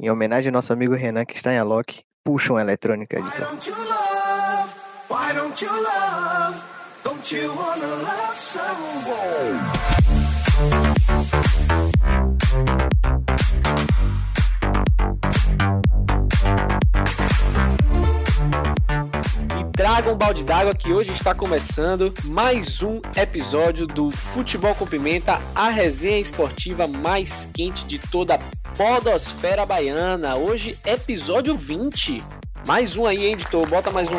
em homenagem ao nosso amigo Renan que está em Alok, puxa uma eletrônica, don't you love? Don't you wanna love someone? Traga um balde d'água que hoje está começando mais um episódio do Futebol com Pimenta, a resenha esportiva mais quente de toda a podosfera baiana. Hoje, episódio 20. Mais um aí, editor. Bota mais um,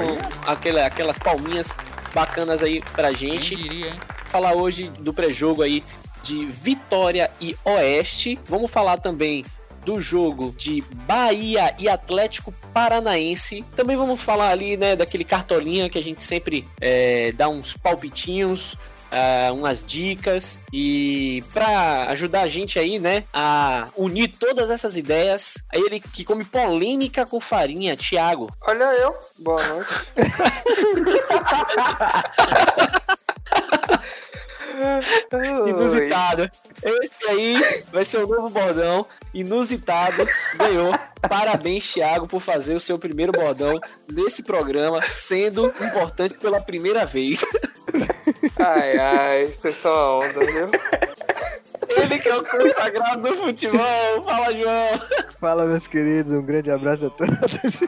aquela, aquelas palminhas bacanas aí pra gente. Quem diria, hein? Falar hoje do pré-jogo aí de Vitória e Oeste. Vamos falar também do jogo de Bahia e Atlético Paranaense. Também vamos falar ali, né, daquele cartolinha que a gente sempre é, dá uns palpitinhos, Uh, umas dicas e para ajudar a gente aí, né, a unir todas essas ideias, é ele que come polêmica com farinha, Thiago. Olha eu, boa noite. Inusitado. Esse aí vai ser o novo bordão. Inusitado. Ganhou. Parabéns, Thiago, por fazer o seu primeiro bordão nesse programa, sendo importante pela primeira vez. Ai, ai, vocês são onda, viu? Ele que é o consagrado do futebol. Fala, João. Fala, meus queridos. Um grande abraço a todos.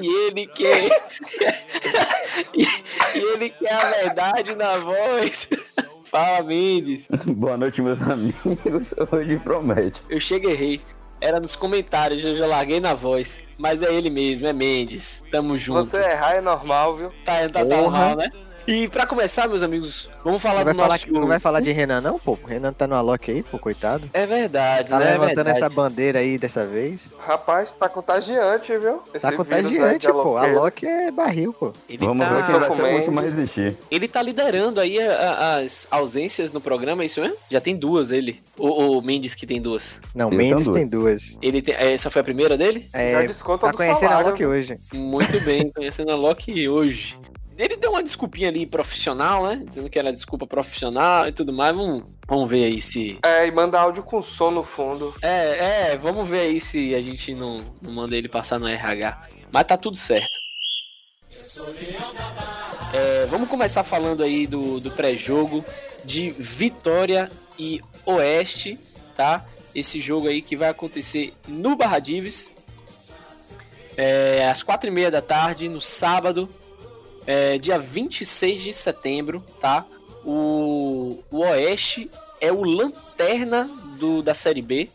E ele quer. e, ele quer a verdade na voz. Fala, Mendes. Boa noite, meus amigos. Hoje promete. Eu cheguei errei. Era nos comentários, eu já larguei na voz. Mas é ele mesmo, é Mendes. Tamo junto. Você errar é normal, viu? Tá, tá, tá normal, né? E para começar, meus amigos, vamos falar não do falar nosso... Que, não vai falar de Renan não, pô? O Renan tá no Alok aí, pô, coitado. É verdade, tá né? levantando é verdade. essa bandeira aí dessa vez. Rapaz, tá contagiante, viu? Esse tá contagiante, pô. Alok é barril, pô. Ele Vamos tá... ver quem vai ser muito mais resistir. Ele tá liderando aí a, a, as ausências no programa, é isso mesmo? Já tem duas ele. O, o Mendes que tem duas. Não, ele Mendes tem duas. Ele tem... Essa foi a primeira dele? É, Já desconta tá conhecendo a Alok hoje. Muito bem, conhecendo a Alok hoje. Ele deu uma desculpinha ali profissional, né? Dizendo que era desculpa profissional e tudo mais. Vamos, vamos ver aí se. É, e manda áudio com som no fundo. É, é, vamos ver aí se a gente não, não manda ele passar no RH. Mas tá tudo certo. É, vamos começar falando aí do, do pré-jogo de Vitória e Oeste, tá? Esse jogo aí que vai acontecer no Barra Dives. É, às quatro e meia da tarde, no sábado, é, dia 26 de setembro, tá? O, o Oeste é o lanterna do, da Série B.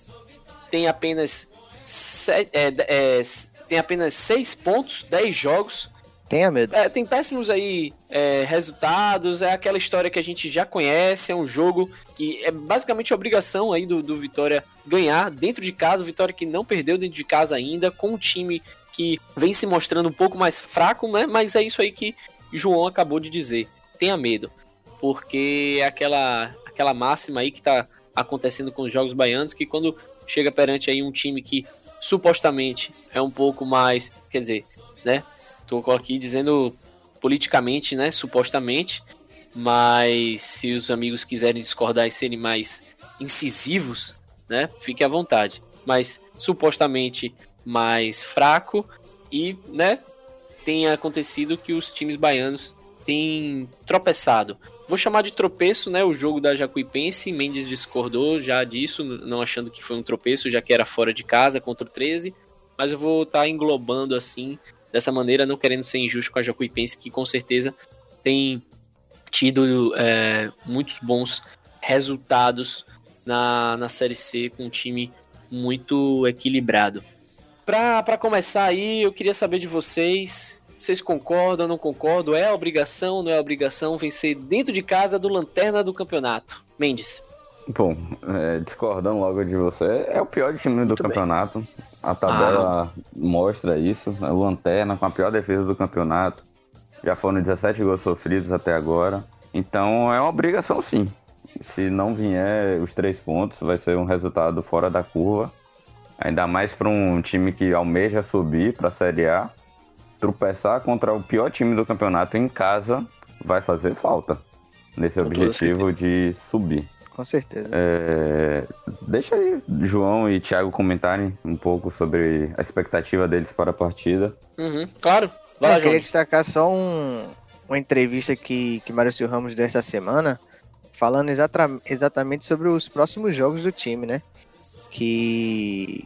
Tem apenas, se, é, é, tem apenas 6 pontos, 10 jogos. Tenha medo. É, tem péssimos aí é, resultados, é aquela história que a gente já conhece, é um jogo que é basicamente a obrigação aí do, do Vitória ganhar dentro de casa, o Vitória que não perdeu dentro de casa ainda, com um time que vem se mostrando um pouco mais fraco, né? Mas é isso aí que João acabou de dizer. Tenha medo, porque é aquela aquela máxima aí que tá acontecendo com os jogos baianos que quando chega perante aí um time que supostamente é um pouco mais, quer dizer, né? Tô aqui dizendo politicamente, né, supostamente, mas se os amigos quiserem discordar e serem mais incisivos, né, fique à vontade. Mas supostamente mais fraco e, né, tem acontecido que os times baianos têm tropeçado. Vou chamar de tropeço, né, o jogo da Jacuipense, Mendes discordou já disso, não achando que foi um tropeço, já que era fora de casa contra o 13, mas eu vou estar tá englobando assim, dessa maneira, não querendo ser injusto com a Jacuipense, que com certeza tem tido é, muitos bons resultados na, na Série C com um time muito equilibrado. Para começar aí, eu queria saber de vocês. Vocês concordam, não concordam? É obrigação, não é obrigação vencer dentro de casa do lanterna do campeonato? Mendes. Bom, é, discordando logo de você, é o pior time do Muito campeonato. Bem. A tabela ah. mostra isso. É o lanterna com a pior defesa do campeonato. Já foram 17 gols sofridos até agora. Então é uma obrigação sim. Se não vier os três pontos, vai ser um resultado fora da curva. Ainda mais para um time que almeja subir para a Série A. Tropeçar contra o pior time do campeonato em casa vai fazer falta nesse Com objetivo de subir. Com certeza. É, deixa aí João e Thiago comentarem um pouco sobre a expectativa deles para a partida. Uhum, claro. Vai eu queria João. destacar só um, uma entrevista que, que Maurício Ramos deu essa semana, falando exata, exatamente sobre os próximos jogos do time, né? Que,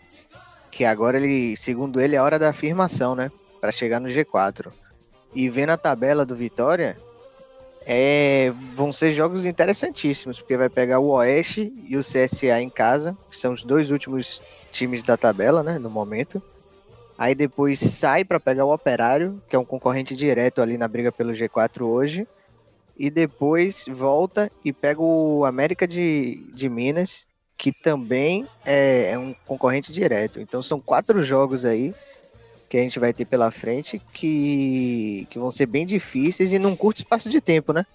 que agora ele, segundo ele, é hora da afirmação, né? Para chegar no G4. E vendo a tabela do Vitória, é, vão ser jogos interessantíssimos, porque vai pegar o Oeste e o CSA em casa, que são os dois últimos times da tabela, né, no momento. Aí depois sai para pegar o Operário, que é um concorrente direto ali na briga pelo G4 hoje. E depois volta e pega o América de, de Minas, que também é, é um concorrente direto. Então são quatro jogos aí que a gente vai ter pela frente que, que vão ser bem difíceis e num curto espaço de tempo, né?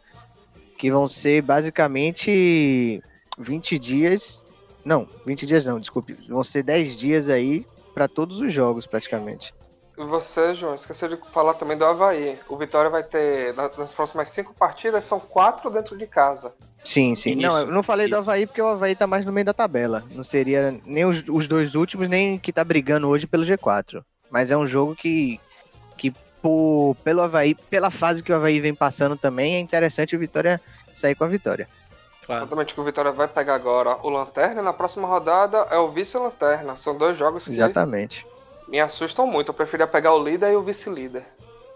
Que vão ser basicamente 20 dias. Não, 20 dias não, desculpe. Vão ser 10 dias aí para todos os jogos, praticamente. Você, João, esqueceu de falar também do Havaí. O Vitória vai ter, na- nas próximas cinco partidas, são quatro dentro de casa. Sim, sim. Isso, não, eu não falei do isso. Havaí porque o Havaí tá mais no meio da tabela. Não seria nem os, os dois últimos, nem que tá brigando hoje pelo G4. Mas é um jogo que, que por, pelo Havaí, pela fase que o Havaí vem passando também, é interessante o Vitória sair com a vitória. Claro. Exatamente que o Vitória vai pegar agora o Lanterna e na próxima rodada é o Vice-Lanterna. São dois jogos que Exatamente. Me assustam muito. Eu preferia pegar o líder e o vice-líder.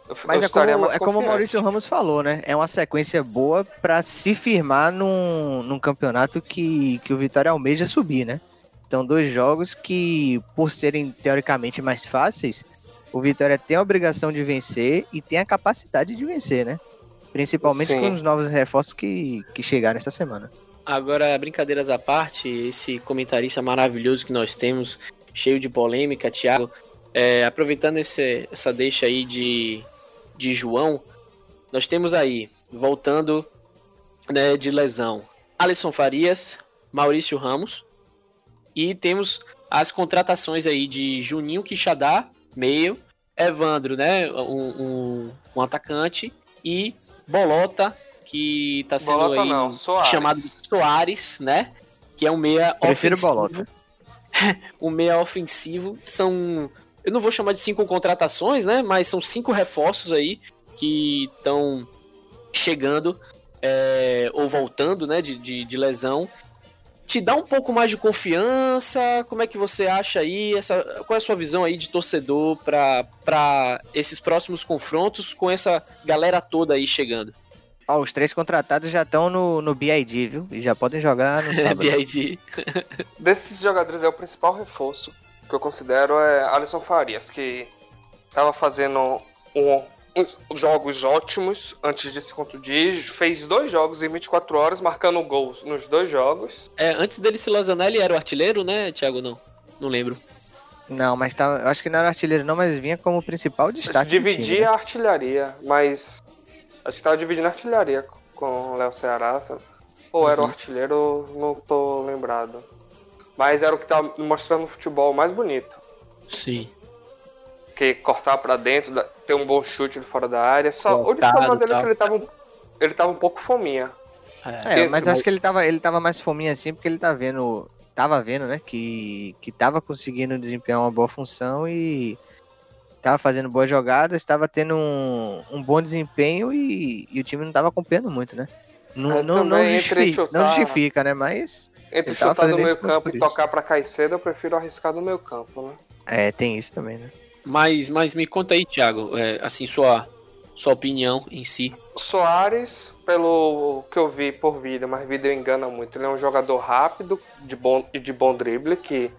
Eu- Mas é como, é como o. Maurício Ramos falou, né? É uma sequência boa pra se firmar num, num campeonato que, que o Vitória almeja subir, né? Então, dois jogos que, por serem teoricamente mais fáceis, o Vitória tem a obrigação de vencer e tem a capacidade de vencer, né? Principalmente Sim. com os novos reforços que, que chegaram essa semana. Agora, brincadeiras à parte, esse comentarista maravilhoso que nós temos, cheio de polêmica, Thiago, é, aproveitando esse- essa deixa aí de, de João, nós temos aí, voltando né, de lesão, Alisson Farias, Maurício Ramos, e temos as contratações aí de Juninho Quixadá, meio, Evandro, né, um, um, um atacante, e Bolota, que tá sendo Bolota aí não, Soares. chamado de Soares, né? Que é um meia Prefiro ofensivo. Bolota. um meia ofensivo. São. Eu não vou chamar de cinco contratações, né? Mas são cinco reforços aí que estão chegando é, ou voltando, né? De, de, de lesão. Te dá um pouco mais de confiança? Como é que você acha aí? Essa, qual é a sua visão aí de torcedor para esses próximos confrontos com essa galera toda aí chegando? Ó, os três contratados já estão no, no BID, viu? E já podem jogar no sábado. BID. Desses jogadores é o principal reforço que eu considero é Alisson Farias, que estava fazendo um- uns jogos ótimos antes de se contundir, fez dois jogos em 24 horas, marcando gols nos dois jogos. É, antes dele se lesionar, ele era o artilheiro, né, Thiago? Não. Não lembro. Não, mas tá, eu acho que não era artilheiro não, mas vinha como principal destaque Dividia né? a artilharia, mas acho que estava dividindo a artilharia com o Léo Ceará. Ou era o Uhum. artilheiro, não tô lembrado. Mas era o que tava mostrando o futebol mais bonito. Sim. que cortar pra dentro, ter um bom chute de fora da área. Só o único problema dele é tal. que ele tava, um- ele tava um pouco fominha. É, mas acho que ele tava, ele tava mais fominha assim, porque ele tá vendo. Tava vendo, né? Que, que tava conseguindo desempenhar uma boa função e tava fazendo boas jogadas, tava tendo um, um bom desempenho e, e o time não tava acompanhando muito, né? Não, não, não, justifica, não chutar- justifica, né? Mas Entre chutar do fazendo meio campo e tocar pra Caicedo, eu prefiro arriscar do meio campo, né? é, tem isso também, né? Mas, mas me conta aí, Thiago, é, assim, sua, sua opinião em si. Soares, pelo que eu vi por vídeo, mas vídeo engana muito. Ele é um jogador rápido de bom, e de bom drible, que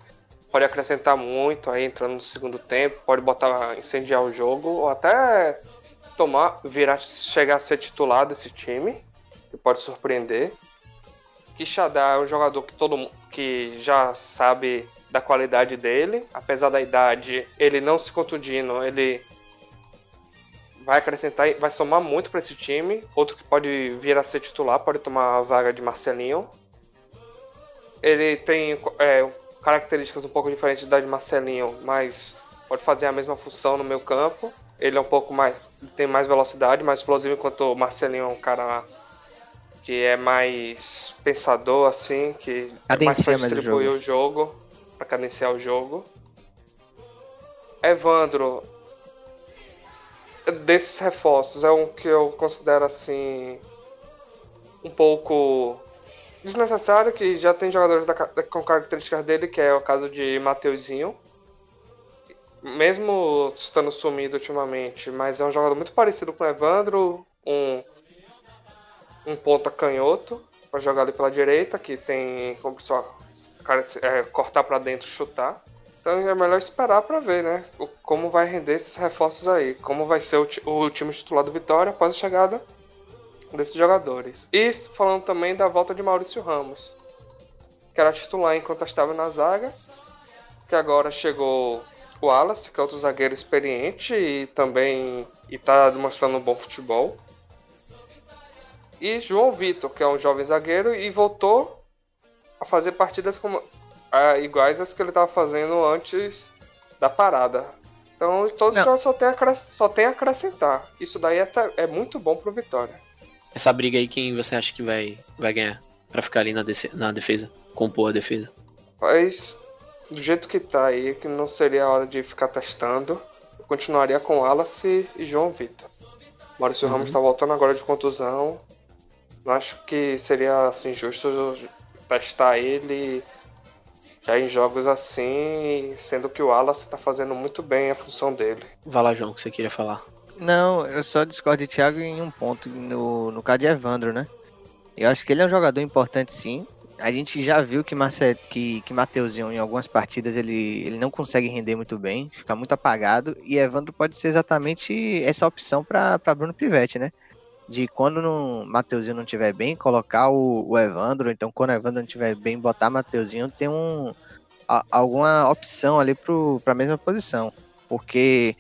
pode acrescentar muito aí entrando no segundo tempo, pode botar, incendiar o jogo, ou até tomar, virar, chegar a ser titular desse time, que pode surpreender. Quixadá é um jogador que todo mundo que já sabe da qualidade dele, apesar da idade, ele não se contundindo, ele vai acrescentar, vai somar muito para esse time. Outro que pode vir a ser titular, pode tomar a vaga de Marcelinho. Ele tem é, características um pouco diferentes da de Marcelinho, mas pode fazer a mesma função no meio campo. Ele é um pouco mais, tem mais velocidade, mais explosivo, enquanto o Marcelinho é um cara que é mais pensador, assim, que Cadencia é mais pra distribuir o jogo. o jogo, pra cadenciar o jogo. Evandro, desses reforços, é um que eu considero assim um pouco desnecessário, que já tem jogadores da, com características dele, que é o caso de Mateuzinho. Mesmo estando sumido ultimamente, mas é um jogador muito parecido com o Evandro, um, um ponta canhoto, para jogar ali pela direita, que tem como pessoal é, cortar para dentro chutar. Então é melhor esperar para ver, né? Como vai render esses reforços aí. Como vai ser o, o time titular do Vitória após a chegada desses jogadores. E falando também da volta de Maurício Ramos, que era titular enquanto estava na zaga, que agora chegou o Wallace, que é outro zagueiro experiente e também está demonstrando um bom futebol. E João Vitor, que é um jovem zagueiro e voltou a fazer partidas como é, iguais às que ele estava fazendo antes da parada. Então todos já só tem, a, só tem a acrescentar. Isso daí é, é muito bom pro Vitória. Essa briga aí, quem você acha que vai, vai ganhar? para ficar ali na, na defesa, compor a defesa? Mas do jeito que tá aí, que não seria a hora de ficar testando. Eu continuaria com Wallace e João Vitor. Maurício uhum. Ramos está voltando agora de contusão. Não acho que seria assim justo testar ele já em jogos assim, sendo que o Wallace está fazendo muito bem a função dele. Vai lá, João, que você queria falar. Não, eu só discordo de Thiago em um ponto, no, no caso de Evandro, né? Eu acho que ele é um jogador importante sim. A gente já viu que, Marce... que, que Mateuzinho, em algumas partidas, ele, ele não consegue render muito bem, fica muito apagado. E Evandro pode ser exatamente essa opção para Bruno Pivetti, né? De quando o Mateuzinho não estiver bem, colocar o, o Evandro. Então, quando o Evandro não estiver bem, botar Mateuzinho, tem um, a, alguma opção ali para a mesma posição. Porque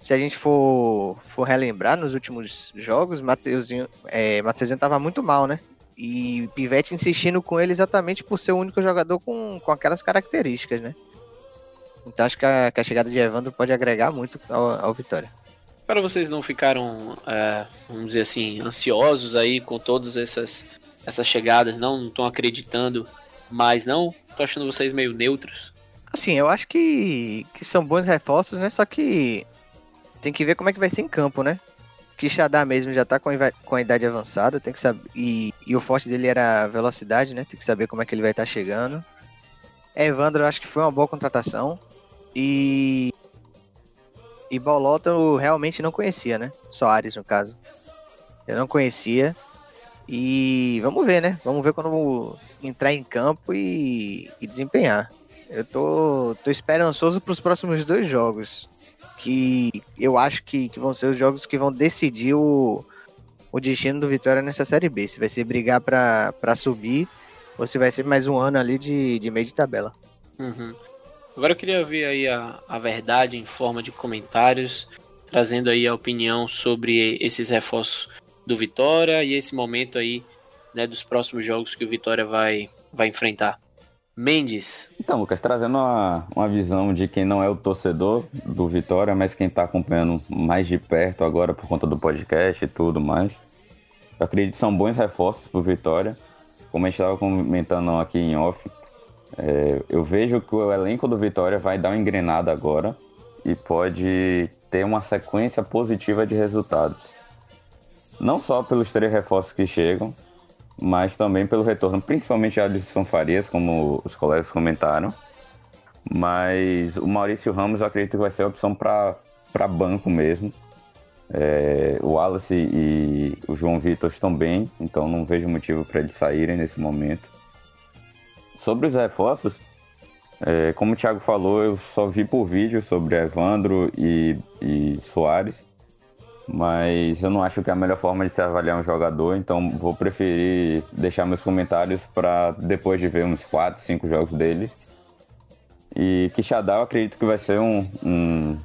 se a gente for, for relembrar nos últimos jogos, Mateuzinho, é, Mateuzinho tava muito mal, né? E Pivete insistindo com ele exatamente por ser o único jogador com, com aquelas características, né? Então acho que a, que a chegada de Evandro pode agregar muito ao, ao Vitória. Para vocês não ficaram, é, vamos dizer assim, ansiosos aí com todas essas, essas chegadas, não estão acreditando mais não? Tô achando vocês meio neutros. Assim, eu acho que, que são bons reforços, né? Só que tem que ver como é que vai ser em campo, né? Quixadá mesmo já tá com, com a idade avançada, tem que saber. E, e o forte dele era a velocidade, né? Tem que saber como é que ele vai estar tá chegando. Evandro, acho que foi uma boa contratação. E. E Bolota eu realmente não conhecia, né? Soares, no caso. Eu não conhecia. E vamos ver, né? Vamos ver quando entrar em campo e, e desempenhar. Eu tô, tô esperançoso para os próximos dois jogos que eu acho que, que vão ser os jogos que vão decidir o, o destino do Vitória nessa Série B. Se vai ser brigar para subir ou se vai ser mais um ano ali de, de meio de tabela. Uhum. Agora eu queria ver aí a, a verdade em forma de comentários, trazendo aí a opinião sobre esses reforços do Vitória e esse momento aí né, dos próximos jogos que o Vitória vai, vai enfrentar. Mendes. Então, Lucas, trazendo uma, uma visão de quem não é o torcedor do Vitória, mas quem está acompanhando mais de perto agora por conta do podcast e tudo mais. Eu acredito que são bons reforços para o Vitória. Como a gente estava comentando aqui em off, é, eu vejo que o elenco do Vitória vai dar uma engrenada agora e pode ter uma sequência positiva de resultados. Não só pelos três reforços que chegam, mas também pelo retorno, principalmente a Alisson Farias, como os colegas comentaram. Mas o Maurício Ramos eu acredito que vai ser a opção para banco mesmo. É, o Wallace e o João Vitor estão bem, então não vejo motivo para eles saírem nesse momento. Sobre os reforços, é, como o Thiago falou, eu só vi por vídeo sobre Evandro e, e Soares mas eu não acho que é a melhor forma de se avaliar um jogador, então vou preferir deixar meus comentários para depois de ver uns 4, 5 jogos dele. E Quixadá eu acredito que vai ser um, um,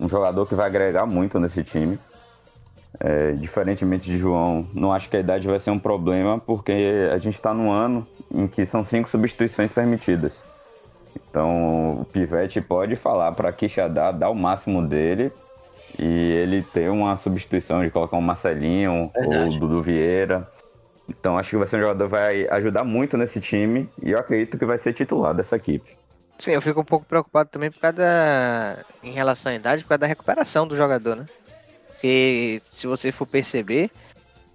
um, jogador que vai agregar muito nesse time. É, diferentemente de João, não acho que a idade vai ser um problema, porque a gente está num ano em que são cinco substituições permitidas. Então o Pivete pode falar para Quixadá dar o máximo dele e ele ter uma substituição de colocar um Marcelinho Verdade. ou Dudu Vieira. Então acho que vai ser um jogador que vai ajudar muito nesse time e eu acredito que vai ser titular dessa equipe. Sim, eu fico um pouco preocupado também por causa da... em relação à idade, por causa da recuperação do jogador, né? Porque se você for perceber,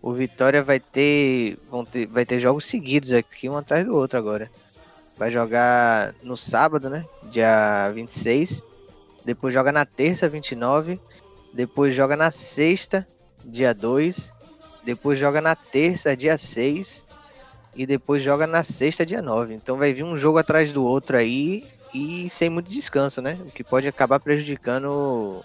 o Vitória vai ter, vão ter, vai ter jogos seguidos aqui, um atrás do outro agora. Vai jogar no sábado, né? Dia 26. Depois joga na terça, 29. Depois joga na sexta, dia 2. Depois joga na terça, dia 6. E depois joga na sexta, dia 9. Então vai vir um jogo atrás do outro aí e sem muito descanso, né? O que pode acabar prejudicando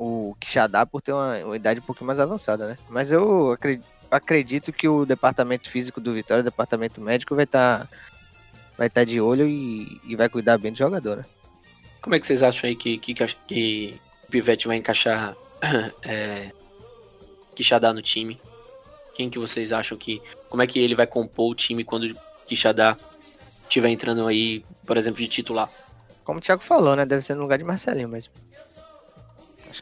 o Quixadá por ter uma, uma, idade um pouco mais avançada, né? Mas eu acredito, acredito que o departamento físico do Vitória, o departamento médico, vai estar tá, vai tá de olho e, e, vai cuidar bem do jogador, né? Como é que vocês acham aí que, que, que o Pivete vai encaixar é, Quixadá no time? Quem que vocês acham que. Como é que ele vai compor o time quando Quixadá estiver entrando aí, por exemplo, de titular? Como o Thiago falou, né? Deve ser no lugar de Marcelinho mesmo.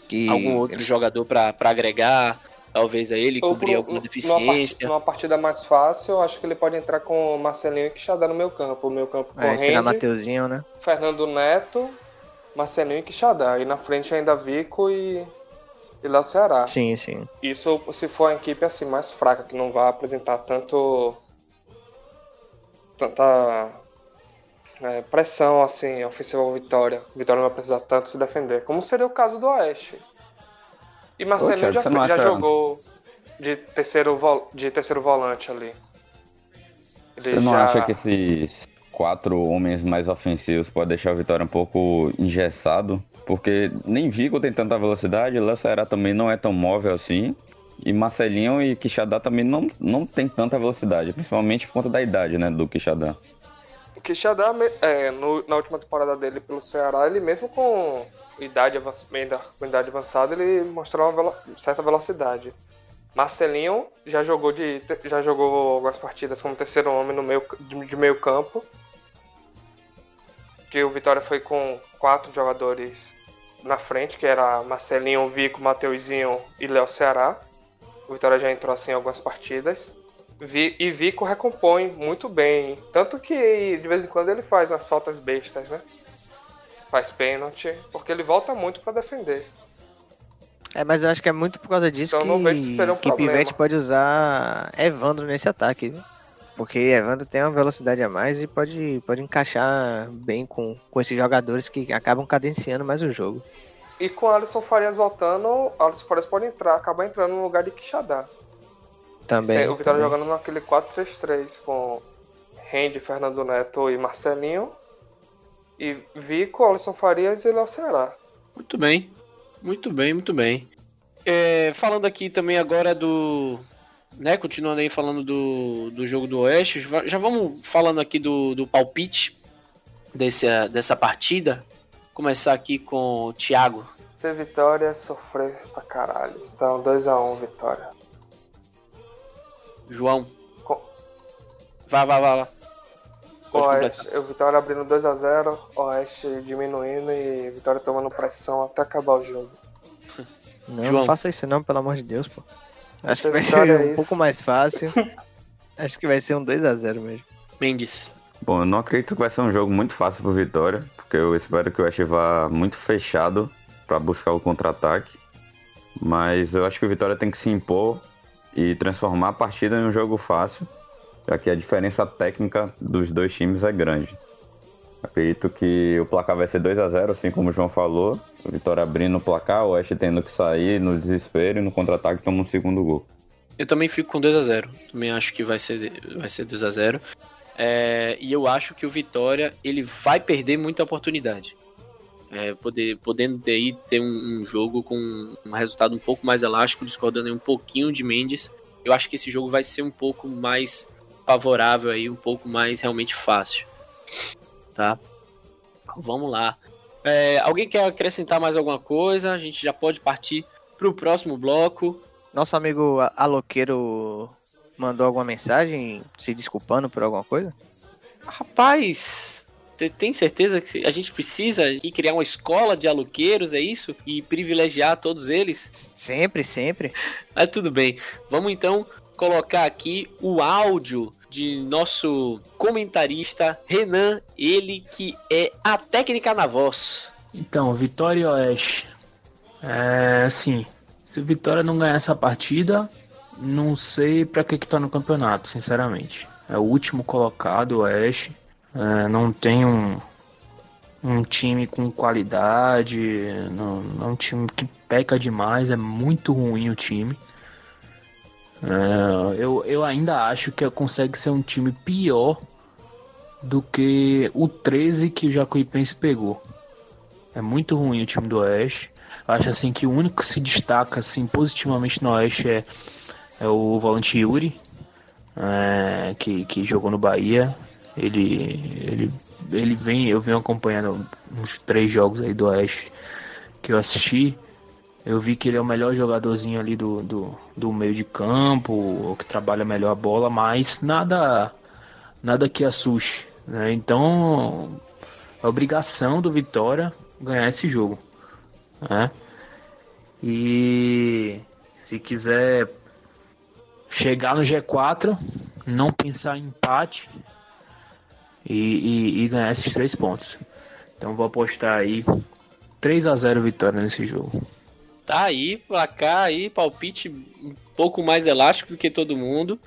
Que. Algum outro jogador para agregar, talvez a ele, Ou cobrir pro, alguma deficiência. Numa, numa, partida mais fácil, acho que ele pode entrar com o Marcelinho e Quixadá no meu campo. O meu campo é, correndo. Tirar Mateuzinho, né? Fernando Neto, Marcelinho e Quixadá. E na frente ainda Vico e. E Léo Ceará. Sim, sim. Isso se for a equipe assim mais fraca, que não vai apresentar tanto. tanta é, pressão assim, ofensiva ao Vitória. Vitória não vai precisar tanto se defender. Como seria o caso do Oeste. E Marcelinho já, já jogou de terceiro, vo de terceiro volante ali. Ele você não já... acha que esses quatro homens mais ofensivos pode deixar o Vitória um pouco engessado? Porque nem Vigo tem tanta velocidade, Léo Ceará também não é tão móvel assim. E Marcelinho e Quixadá também não, não tem tanta velocidade, principalmente por conta da idade, né, do Quixadá. O Quixadá, é, no, na última temporada dele pelo Ceará, ele mesmo com idade, com idade avançada, ele mostrou uma velo, certa velocidade. Marcelinho já jogou de já jogou algumas partidas como terceiro homem no meio de, de meio campo. Que o Vitória foi com quatro jogadores na frente, que era Marcelinho, Vico, Mateuzinho e Léo Ceará. O Vitória já entrou assim em algumas partidas. Vi, e Vico recompõe muito bem. Tanto que de vez em quando ele faz umas faltas bestas, né? Faz pênalti, porque ele volta muito para defender. É, mas eu acho que é muito por causa disso então, que, que Pivete pode usar Evandro nesse ataque. Viu? Porque Evandro tem uma velocidade a mais e pode, pode encaixar bem com, com esses jogadores que acabam cadenciando mais o jogo. E com Alisson Farias voltando, Alisson Farias pode entrar, acabar entrando no lugar de Quixadá. Também. O Vitória jogando naquele 4-3-3 com Rende, Fernando Neto e Marcelinho. E Vico, Alisson Farias e Léo Ceará. Muito bem. Muito bem, muito bem. É, falando aqui também agora do. Né, continuando aí falando do, do jogo do Oeste, já vamos falando aqui do, do palpite desse, dessa partida. Começar aqui com o Thiago. Se vitória é sofrer pra caralho. Então 2x1 um, vitória. João. Com... Vá, vá, vá. vá. Oeste, o Vitória abrindo 2x0, Oeste diminuindo e Vitória tomando pressão até acabar o jogo. Não, João. não faça isso não, pelo amor de Deus, pô. Acho que vai ser é um pouco mais fácil. Acho que vai ser um 2x0 mesmo. Mendes. Bom, eu não acredito que vai ser um jogo muito fácil pro Vitória, porque eu espero que o Oeste vá muito fechado para buscar o contra-ataque. Mas eu acho que o Vitória tem que se impor e transformar a partida em um jogo fácil, já que a diferença técnica dos dois times é grande. Acredito que o placar vai ser 2 a 0 assim como o João falou. O Vitória abrindo o placar, o Oeste tendo que sair no desespero e no contra-ataque toma um segundo gol. Eu também fico com 2 a 0 Também acho que vai ser, vai ser 2 a 0 é, E eu acho que o Vitória ele vai perder muita oportunidade é, poder, podendo ter, aí, ter um, um, jogo com um resultado um pouco mais elástico, discordando um pouquinho de Mendes. Eu acho que esse jogo vai ser um pouco mais favorável aí, um pouco mais realmente fácil. Tá? Vamos lá. É, alguém quer acrescentar mais alguma coisa? A gente já pode partir para o próximo bloco. Nosso amigo Aloqueiro mandou alguma mensagem se desculpando por alguma coisa? Rapaz, você tem certeza que a gente precisa aqui criar uma escola de aluqueiros, é isso? E privilegiar todos eles? Sempre, sempre. Mas tudo bem. Vamos então colocar aqui o áudio de nosso comentarista Renan, ele que é a técnica na voz. Então, Vitória e Oeste. É assim, se o Vitória não ganhar essa partida, não sei para que que tá no campeonato, sinceramente. É o último colocado, o Oeste. É, não tem um, um time com qualidade, não, não é um time que peca demais, é muito ruim o time. É, eu, eu ainda acho que consegue ser um time pior do que o 13 que o Jacuipense pegou. É muito ruim o time do Oeste. Eu acho assim que o único que se destaca assim positivamente no Oeste é, é o volante Yuri, é, que, que jogou no Bahia. Ele, ele, ele vem, eu venho acompanhando uns três jogos aí do Oeste que eu assisti. Eu vi que ele é o melhor jogadorzinho ali do, do, do meio de campo, que trabalha melhor a bola, mas nada nada que assuste. Né? Então, é obrigação do Vitória ganhar esse jogo. Né? E se quiser chegar no G4, não pensar em empate e, e, e ganhar esses três pontos. Então vou apostar aí 3 a 0 vitória nesse jogo. Tá aí, placar aí, palpite um pouco mais elástico do que todo mundo,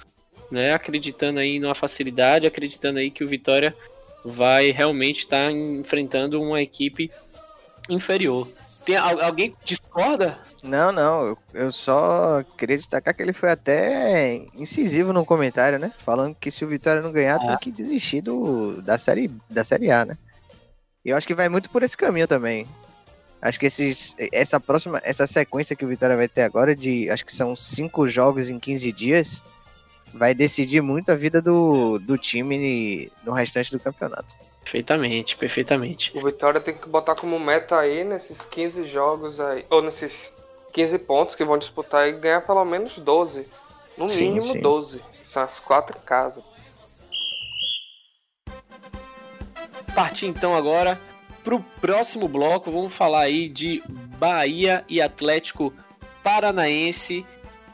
né? Acreditando aí numa facilidade, acreditando aí que o Vitória vai realmente estar tá enfrentando uma equipe inferior. Tem alguém discorda? Não, não, eu, eu, só queria destacar que ele foi até incisivo no comentário, né? Falando que se o Vitória não ganhar, ah. tem que desistir do, da, série, da Série A, né? E eu acho que vai muito por esse caminho também. Acho que esses, essa próxima, essa sequência que o Vitória vai ter agora, de acho que são cinco jogos em 15 dias, vai decidir muito a vida do, do time no restante do campeonato. Perfeitamente, perfeitamente. O Vitória tem que botar como meta aí nesses 15 jogos aí, ou nesses 15 pontos que vão disputar e ganhar pelo menos 12. No sim, mínimo sim. 12. São as quatro casas. Partir então agora para o próximo bloco, vamos falar aí de Bahia e Atlético Paranaense.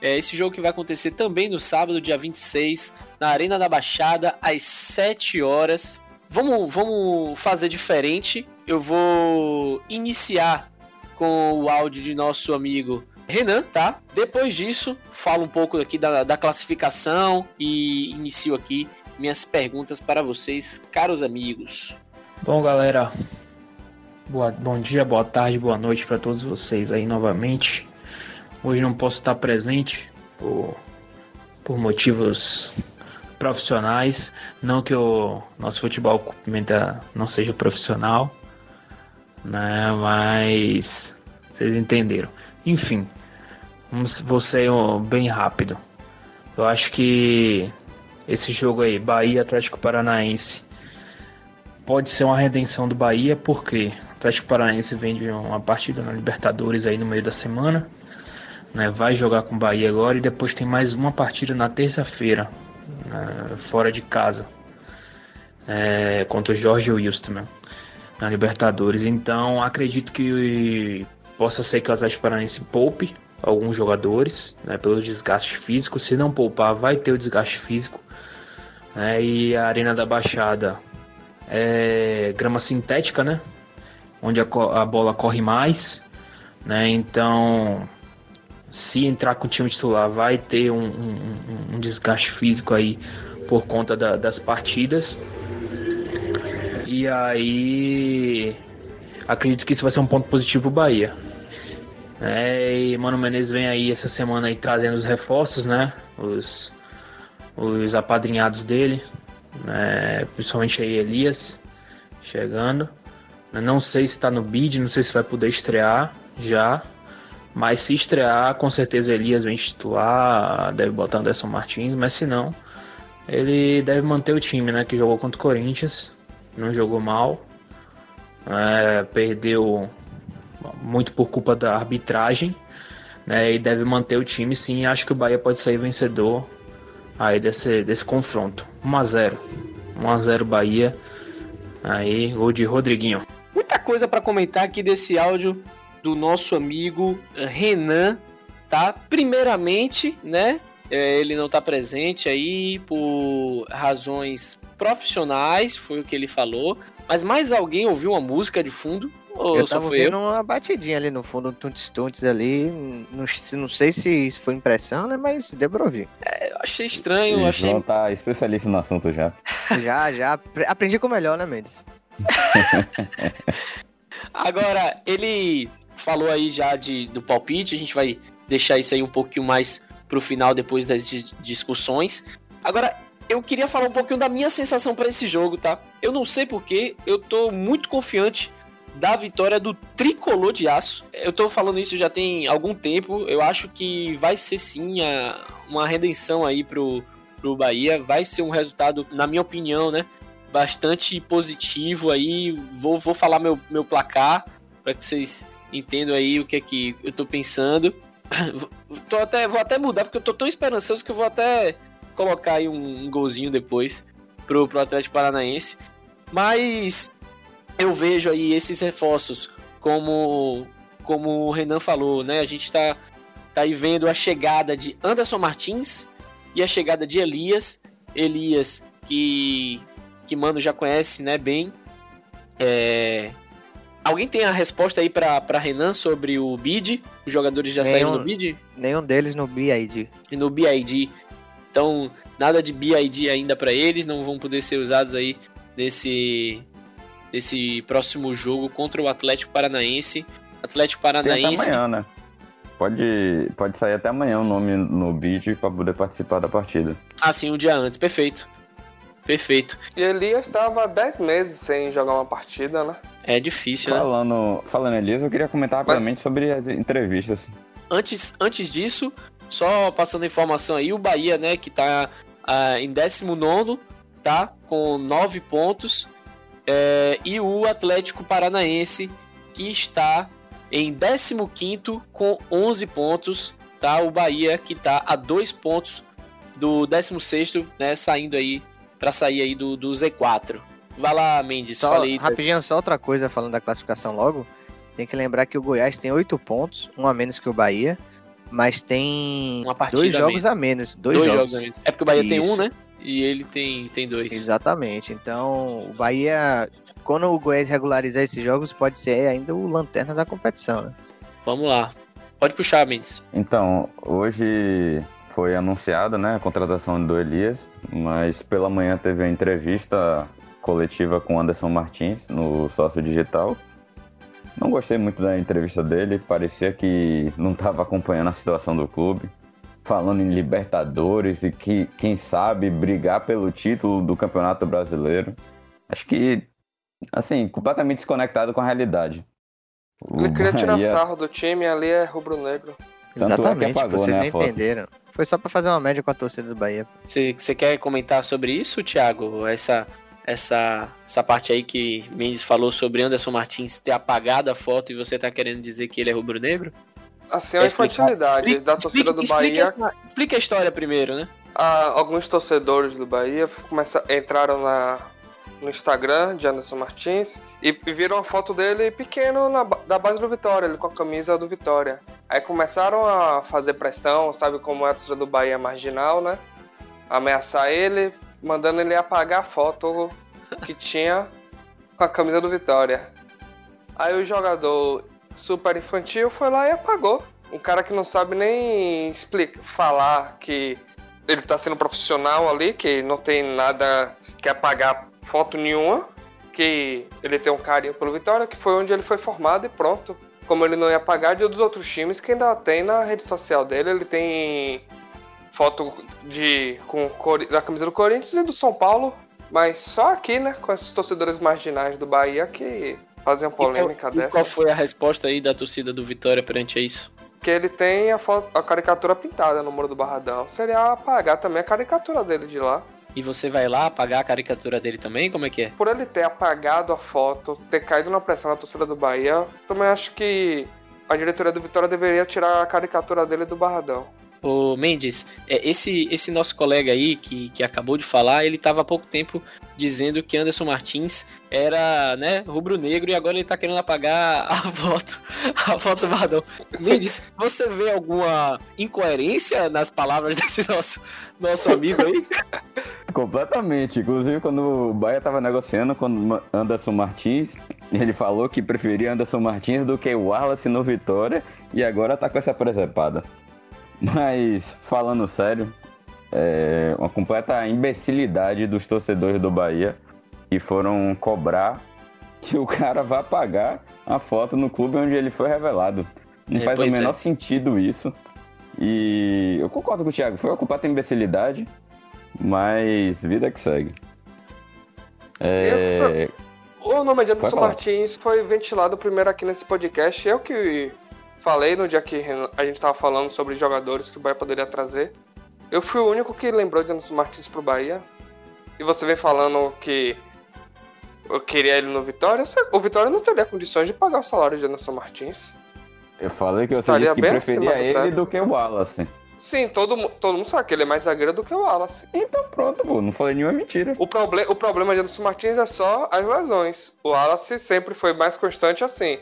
É, esse jogo que vai acontecer também no sábado, dia 26, na Arena da Baixada, às 7 horas. Vamos, vamos fazer diferente. Eu vou iniciar com o áudio de nosso amigo Renan, tá? Depois disso, falo um pouco aqui da, da classificação e inicio aqui minhas perguntas para vocês, caros amigos. Bom, galera, Boa, bom dia, boa tarde, boa noite para todos vocês aí novamente. Hoje não posso estar presente por, por motivos profissionais. Não que o nosso futebol pimenta não seja profissional, né? Mas vocês entenderam. Enfim, vamos, ser bem rápido. Eu acho que esse jogo aí, Bahia Atlético Paranaense, pode ser uma redenção do Bahia, porque Atlético Paranaense vem de uma partida na Libertadores aí no meio da semana. Né, vai jogar com o Bahia agora e depois tem mais uma partida na terça-feira, né, fora de casa, é, contra o Jorge Wilstermann na Libertadores. Então acredito que possa ser que o Atlético Paranaense poupe alguns jogadores né, pelo desgaste físico. Se não poupar, vai ter o desgaste físico. Né, e a Arena da Baixada é grama sintética, né? onde a, a bola corre mais, né? Então, se entrar com o time titular, vai ter um, um, um desgaste físico aí por conta da, das partidas. Aí, acredito que isso vai ser um ponto positivo para o Bahia. É, e Mano Menezes vem aí essa semana aí trazendo os reforços, né? Os, os apadrinhados dele, né? principalmente aí Elias chegando. Não sei se está no bid, não sei se vai poder estrear já. Mas se estrear, com certeza Elias vem titular, deve botar Anderson Martins, mas se não, ele deve manter o time, né? Que jogou contra o Corinthians, não jogou mal, é, perdeu muito por culpa da arbitragem, né? E deve manter o time, sim. Acho que o Bahia pode sair vencedor aí desse, desse confronto. 1 a 0 1 a 0 Bahia. Aí, gol de Rodriguinho muita coisa para comentar aqui desse áudio do nosso amigo eh, Renan, tá? Primeiramente, né? é, ele não tá presente aí por razões profissionais, foi o que ele falou. Mas mais alguém ouviu uma música de fundo? Ou eu só tava eu? uma batidinha ali no fundo, um tuntes-tuntes ali. Não, não sei se isso foi impressão, né? Mas deu pra ouvir. Eu achei estranho, E achei João tá especialista no assunto já. Já, já. apre- Aprendi com o melhor, né, Mendes? Agora, ele falou aí já de, do palpite, a gente vai deixar isso aí um pouquinho mais pro final depois das di- discussões. Agora, eu queria falar um pouquinho da minha sensação para esse jogo, tá? Eu não sei porquê, eu tô muito confiante da vitória do tricolor de aço. Eu tô falando isso já tem algum tempo, eu acho que vai ser sim a- uma redenção aí pro, pro Bahia, vai ser um resultado, na minha opinião, né? bastante positivo aí. Vou, vou falar meu, meu placar para que vocês entendam aí o que é que eu tô pensando. tô até, vou até mudar porque eu tô tão esperançoso que eu vou até colocar aí um, um golzinho depois pro, pro Atlético Paranaense. Mas eu vejo aí esses reforços como como o Renan falou, né? A gente tá tá aí vendo a chegada de Anderson Martins e a chegada de Elias, Elias que que mano já conhece, né, bem. É... Alguém tem a resposta aí pra Renan sobre o bid? Os jogadores já saíram Nenhum. do bid? Nenhum deles no BID. E no BID. Então, nada de BID ainda pra eles, não vão poder ser usados aí nesse, nesse próximo jogo contra o Atlético Paranaense. Atlético Tem até Paranaense. amanhã, né? Pode, pode sair até amanhã o nome no bid pra poder participar da partida. Ah, sim, um dia antes. Perfeito. Perfeito. E Elias estava 10 meses sem jogar uma partida, né? É difícil, né? Falando, falando Elias, eu queria comentar rapidamente sobre as entrevistas. Antes, antes disso, só passando informação aí, o Bahia, né, que tá ah, em 19, tá? Com 9 pontos. é, e o Atlético Paranaense, que está em 15 com 11 pontos, tá? O Bahia que tá a 2 pontos do 16, né, saindo aí para sair aí do, do Z4. Vai lá, Mendes, Só, fala aí. rapidinho, só outra coisa falando da classificação logo. Tem que lembrar que o Goiás tem 8 pontos, um a menos que o Bahia, mas tem dois a jogos a menos. Dois, Dois jogos. jogos. né? É porque o Bahia tem um, Isso. né? E ele tem, tem dois. Exatamente. Então, o Bahia, quando o Goiás regularizar esses jogos, pode ser ainda o lanterna da competição, né? Vamos lá. Pode puxar, Mendes. Então, hoje foi anunciada né, a contratação do Elias, mas pela manhã teve a entrevista coletiva com o Anderson Martins no Sócio Digital. Não gostei muito da entrevista dele, parecia que não estava acompanhando a situação do clube, falando em Libertadores e que, quem sabe, brigar pelo título do Campeonato Brasileiro. Acho que, assim, completamente desconectado com a realidade. O Ele queria tirar Bahia- sarro do time e ali é rubro-negro. É Exatamente, apagou, vocês né, foto. entenderam. Foi só pra fazer uma média com a torcida do Bahia. Você quer comentar sobre isso, Thiago? Essa, essa, essa parte aí que Mendes falou sobre Anderson Martins ter apagado a foto e você tá querendo dizer que ele é rubro-negro? Assim, é a Quer explicar? infantilidade Explica- da torcida explica- do Bahia. explica a história primeiro, né? Ah, alguns torcedores do Bahia começa, entraram na, no Instagram de Anderson Martins e viram a foto dele pequeno na, da base do Vitória, ele com a camisa do Vitória. Aí começaram a fazer pressão, sabe como é a torcida do Bahia marginal, né? Ameaçar ele, mandando ele apagar a foto que tinha com a camisa do Vitória. Aí o jogador super infantil foi lá e apagou. Um cara que não sabe nem explicar, falar que ele tá sendo profissional ali, que não tem nada que apagar foto nenhuma, que ele tem um carinho pelo Vitória, que foi onde ele foi formado e pronto. Como ele não ia apagar de outros times que ainda tem na rede social dele, ele tem foto de com da camisa do Corinthians e do São Paulo, mas só aqui, né, com esses torcedores marginais do Bahia que fazem uma polêmica e qual, e dessa. qual foi a resposta aí da torcida do Vitória perante isso? que ele tem a, foto, a caricatura pintada no muro do Barradão. Seria apagar também a caricatura dele de lá. E você vai lá apagar a caricatura dele também? Como é que é? Por ele ter apagado a foto, ter caído na pressão da torcida do Bahia, também acho que a diretoria do Vitória deveria tirar a caricatura dele do Barradão. Ô, Mendes, é, esse, esse nosso colega aí que, que acabou de falar, ele estava há pouco tempo dizendo que Anderson Martins era, né, rubro-negro e agora ele tá querendo apagar a foto, a foto do Bardão. Mendes, você vê alguma incoerência nas palavras desse nosso, nosso amigo aí? Completamente. Inclusive, quando o Bahia tava negociando com Anderson Martins, ele falou que preferia Anderson Martins do que o Wallace no Vitória e agora tá com essa presepada. Mas, falando sério, é uma completa imbecilidade dos torcedores do Bahia que foram cobrar que o cara vá pagar a foto no clube onde ele foi revelado. Não é, faz o menor é. sentido isso. E eu concordo com o Thiago, foi uma completa imbecilidade, mas vida que segue. É... O nome de Anderson Martins foi ventilado primeiro aqui nesse podcast. Eu que falei no dia que a gente estava falando sobre jogadores que o Bahia poderia trazer. Eu fui o único que lembrou de Anderson Martins pro Bahia. E você vem falando que eu queria ele no Vitória. O Vitória não teria condições de pagar o salário de Anderson Martins. Eu falei que você disse que preferia ele do que o Wallace. Sim, todo, todo mundo sabe que ele é mais zagueiro do que o Wallace. Então pronto, pô, não falei nenhuma mentira. O, proble o problema de Anderson Martins é só as lesões. O Wallace sempre foi mais constante assim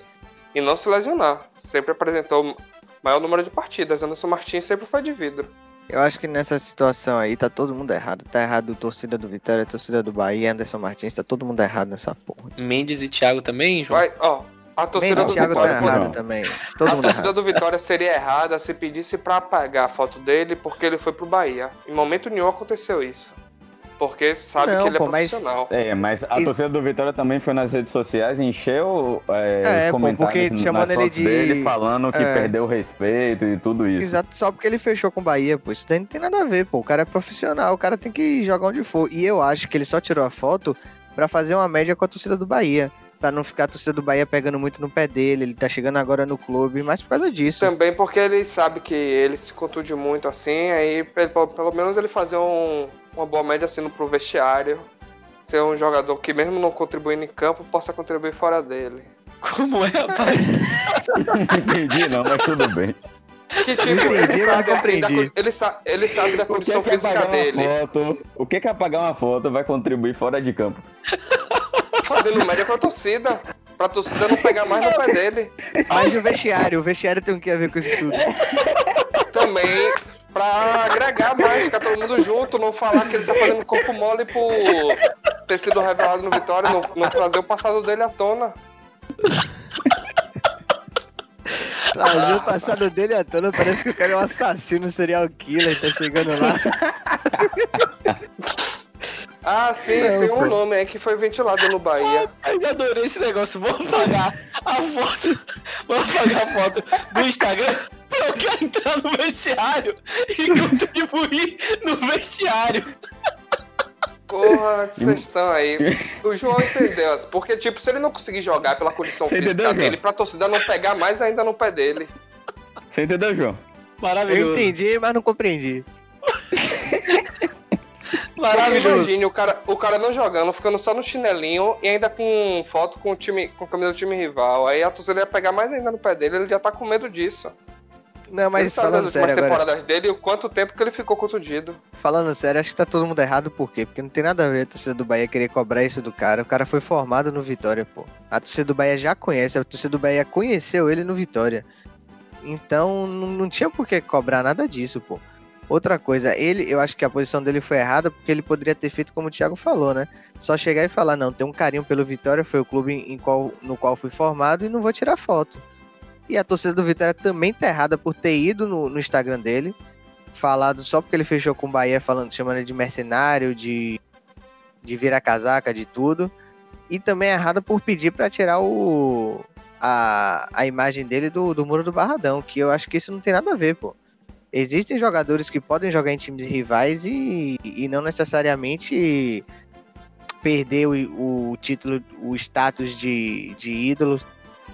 e não se lesionar. Sempre apresentou maior número de partidas. Anderson Martins sempre foi de vidro. Eu acho que nessa situação aí tá todo mundo errado. Tá errado a torcida do Vitória, a torcida do Bahia, Anderson Martins, tá todo mundo errado nessa porra. Mendes e Thiago também, João? Vai, ó. A torcida Mendes, do Thiago Vitória tá errado também. Todo a mundo torcida errado. do Vitória seria errada se pedisse para apagar a foto dele porque ele foi pro Bahia. Em momento nenhum aconteceu isso. Porque sabe Não, que ele pô, é profissional. Mas... É, mas a torcida do Vitória também foi nas redes sociais, encheu é, É, os pô, comentários porque chamando nas ele de- dele falando que é. perdeu o respeito e tudo isso. Exato, só porque ele fechou com o Bahia, pô. Isso daí não tem nada a ver, pô. O cara é profissional, o cara tem que jogar onde for. E eu acho que ele só tirou a foto pra fazer uma média com a torcida do Bahia. Pra não ficar a torcida do Bahia pegando muito no pé dele. Ele tá chegando agora no clube, mas por causa disso. Também porque ele sabe que ele se contunde muito assim, aí pe- pelo, pelo menos ele fazer um- uma boa média assim pro vestiário. Ser um jogador que mesmo não contribuindo em campo, possa contribuir fora dele. Como é, rapaz? Não entendi não, mas tudo bem. Que tipo, Entendi, ele, mas sabe, assim, da ele, sa- ele sabe da O que condição é que física apagar dele. foto? O que é que apagar uma foto vai contribuir fora de campo? Fazendo média pra torcida. Pra torcida não pegar mais no pé dele. Mas e o vestiário? O vestiário tem o que a ver com isso tudo? Também pra agregar mais, ficar todo mundo junto, não falar que ele tá fazendo corpo mole por ter sido revelado no Vitória, não, não trazer o passado dele à tona. Trazer o passado dele à tona, parece que o cara é um assassino, serial killer, tá chegando lá. Ah, sim, Não, tem um pô. nome aí que foi ventilado no Bahia. Eu adorei esse negócio. Vou apagar a foto. Vou apagar a foto do Instagram. Eu quero entrar no vestiário e contribuir no vestiário. Porra, vocês estão aí. O João entendeu, assim, porque, tipo, se ele não conseguir jogar pela condição Você física entendeu, João? dele, pra torcida não pegar mais ainda no pé dele. Você entendeu, João? Eu Maravilhoso. entendi, mas não compreendi. Maravilhoso. Imagine o cara, o cara não jogando, ficando só no chinelinho e ainda com foto com o time, com a camisa do time rival. Aí a torcida ia pegar mais ainda no pé dele, ele já tá com medo disso. Não, ele mas sabe falando das sério agora. temporadas dele e o quanto tempo que ele ficou contundido. Falando sério, acho que tá todo mundo errado, por quê? Porque não tem nada a ver a torcida do Bahia querer cobrar isso do cara. O cara foi formado no Vitória, pô. A torcida do Bahia já conhece, a torcida do Bahia conheceu ele no Vitória. Então não, não tinha por que cobrar nada disso, pô. Outra coisa, ele, eu acho que a posição dele foi errada porque ele poderia ter feito como o Thiago falou, né? Só chegar e falar, não, tem um carinho pelo Vitória, foi o clube em qual, no qual fui formado e não vou tirar foto. E a torcida do Vitória também tá errada por ter ido no, no Instagram dele, falado só porque ele fechou com o Bahia, falando, chamando ele de mercenário, de, de virar casaca, de tudo. E também é errada por pedir pra tirar o, a, a imagem dele do, do muro do Barradão, que eu acho que isso não tem nada a ver, pô. Existem jogadores que podem jogar em times rivais e, e não necessariamente perder o, o título, o status de, de ídolo,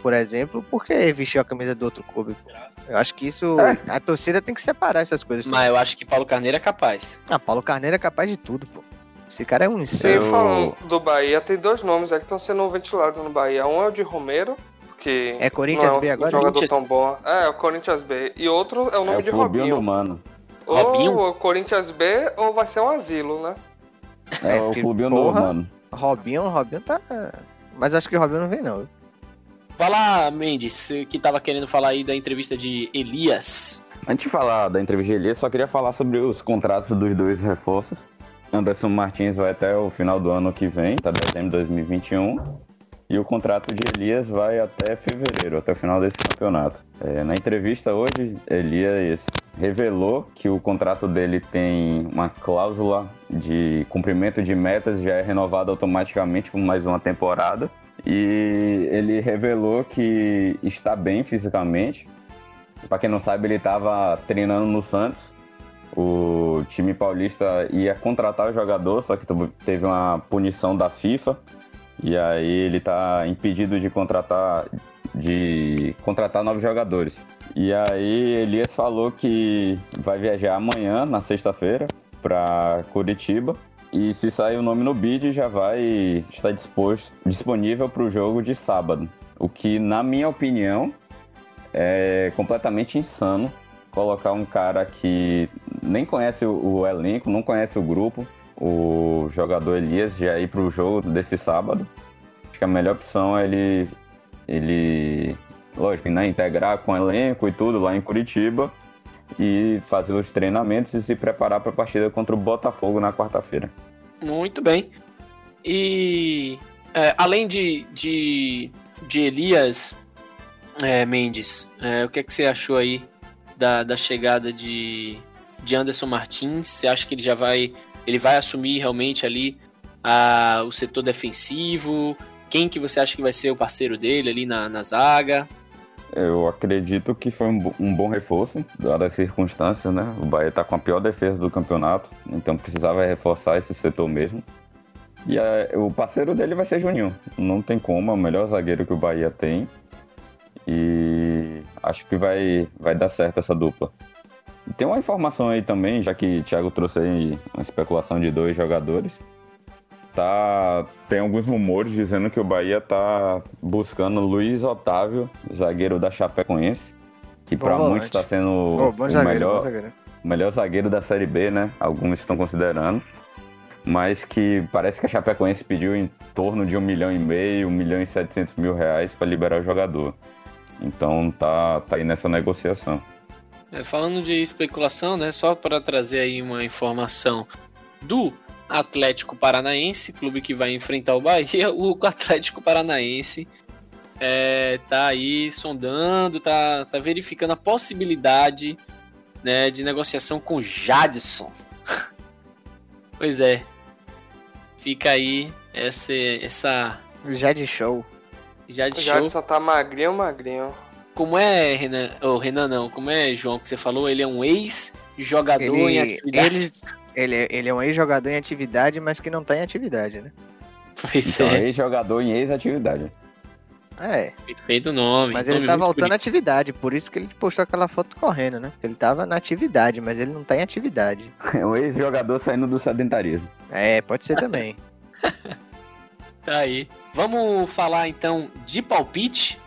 por exemplo, porque vestiu a camisa do outro clube. pô. Eu acho que isso. A torcida tem que separar essas coisas. Mas eu acho que Paulo Carneiro é capaz. Ah, Paulo Carneiro é capaz de tudo, pô. Esse cara é um insano. Eu- falando do Bahia, tem dois nomes aí que estão sendo ventilados no Bahia. Um é o de Romero, que É Corinthians não é B um agora? jogador Corinthians. tão bom. É, o Corinthians B. E outro é o nome é o de clubinho Robinho. do mano. Robinho? Ou o Corinthians B ou vai ser um asilo, né? É, É, o clubinho novo, mano. Robinho, Robinho tá. Mas acho que Robinho não vem, não. Lá, Mendes, que tava querendo falar aí da entrevista de Elias. Antes de falar da entrevista de Elias, só queria falar sobre os contratos dos dois reforços. Anderson Martins vai até o final do ano que vem, tá dezembro de 2021. E o contrato de Elias vai até fevereiro, até o final desse campeonato. É, na entrevista hoje, Elias revelou que o contrato dele tem uma cláusula de cumprimento de metas, já é renovado automaticamente por mais uma temporada. E ele revelou que está bem fisicamente. Para quem não sabe, ele estava treinando no Santos. O time paulista ia contratar o jogador, só que teve uma punição da FIFA. E aí ele está impedido de contratar de contratar novos jogadores. E aí Elias falou que vai viajar amanhã, na sexta-feira, para Curitiba. E se sair o nome no bid, já vai estar disposto, disponível para o jogo de sábado. O que, na minha opinião, é completamente insano colocar um cara que nem conhece o, o elenco, não conhece o grupo, o jogador Elias, já ir para o jogo desse sábado. Acho que a melhor opção é ele, ele lógico, né, integrar com o elenco e tudo lá em Curitiba e fazer os treinamentos e se preparar para a partida contra o Botafogo na quarta-feira. Muito bem. E é, além de, de, de Elias é, Mendes, é, o que, é que você achou aí da, da chegada de, de Anderson Martins? Você acha que ele já vai ele vai assumir realmente ali a, o setor defensivo? Quem que você acha que vai ser o parceiro dele ali na, na zaga? Eu acredito que foi um, um bom reforço, dadas as circunstâncias, né? O Bahia tá com a pior defesa do campeonato, então precisava reforçar esse setor mesmo. E é, o parceiro dele vai ser Juninho. Não tem como, é o melhor zagueiro que o Bahia tem. E acho que vai, vai dar certo essa dupla. Tem uma informação aí também, já que o Thiago trouxe aí uma especulação de dois jogadores. Tá, tem alguns rumores dizendo que o Bahia tá buscando Luiz Otávio, zagueiro da Chapecoense, que para muitos está sendo bom o zagueiro, melhor, zagueiro. melhor zagueiro da Série B, né? Alguns estão considerando. Mas que parece que a Chapecoense pediu em torno de um milhão e meio, um milhão e setecentos mil reais para liberar o jogador. Então tá, tá aí nessa negociação. É, falando de especulação, né, só para trazer aí uma informação do Atlético Paranaense, clube que vai enfrentar o Bahia, o Atlético Paranaense é, tá aí sondando, tá, tá verificando a possibilidade né, de negociação com Jadson. pois é, fica aí essa, essa Já de show. Jade O Show. Jadson tá magrinho, magrinho. Como é, Renan? Ô, Renan não, como é, João, que você falou? Ele é um ex-jogador em Ele, atividade. ele, ele, é- ele é um ex-jogador em atividade, mas que não tá em atividade, né? Pois Então, é, ex-jogador em ex-atividade. É, perfeito o nome. mas nome ele tá voltando à atividade, por isso que ele postou aquela foto correndo, né? Ele tava na atividade, mas ele não tá em atividade. É um ex-jogador saindo do sedentarismo. É, pode ser também. Tá aí. Vamos falar então de palpite.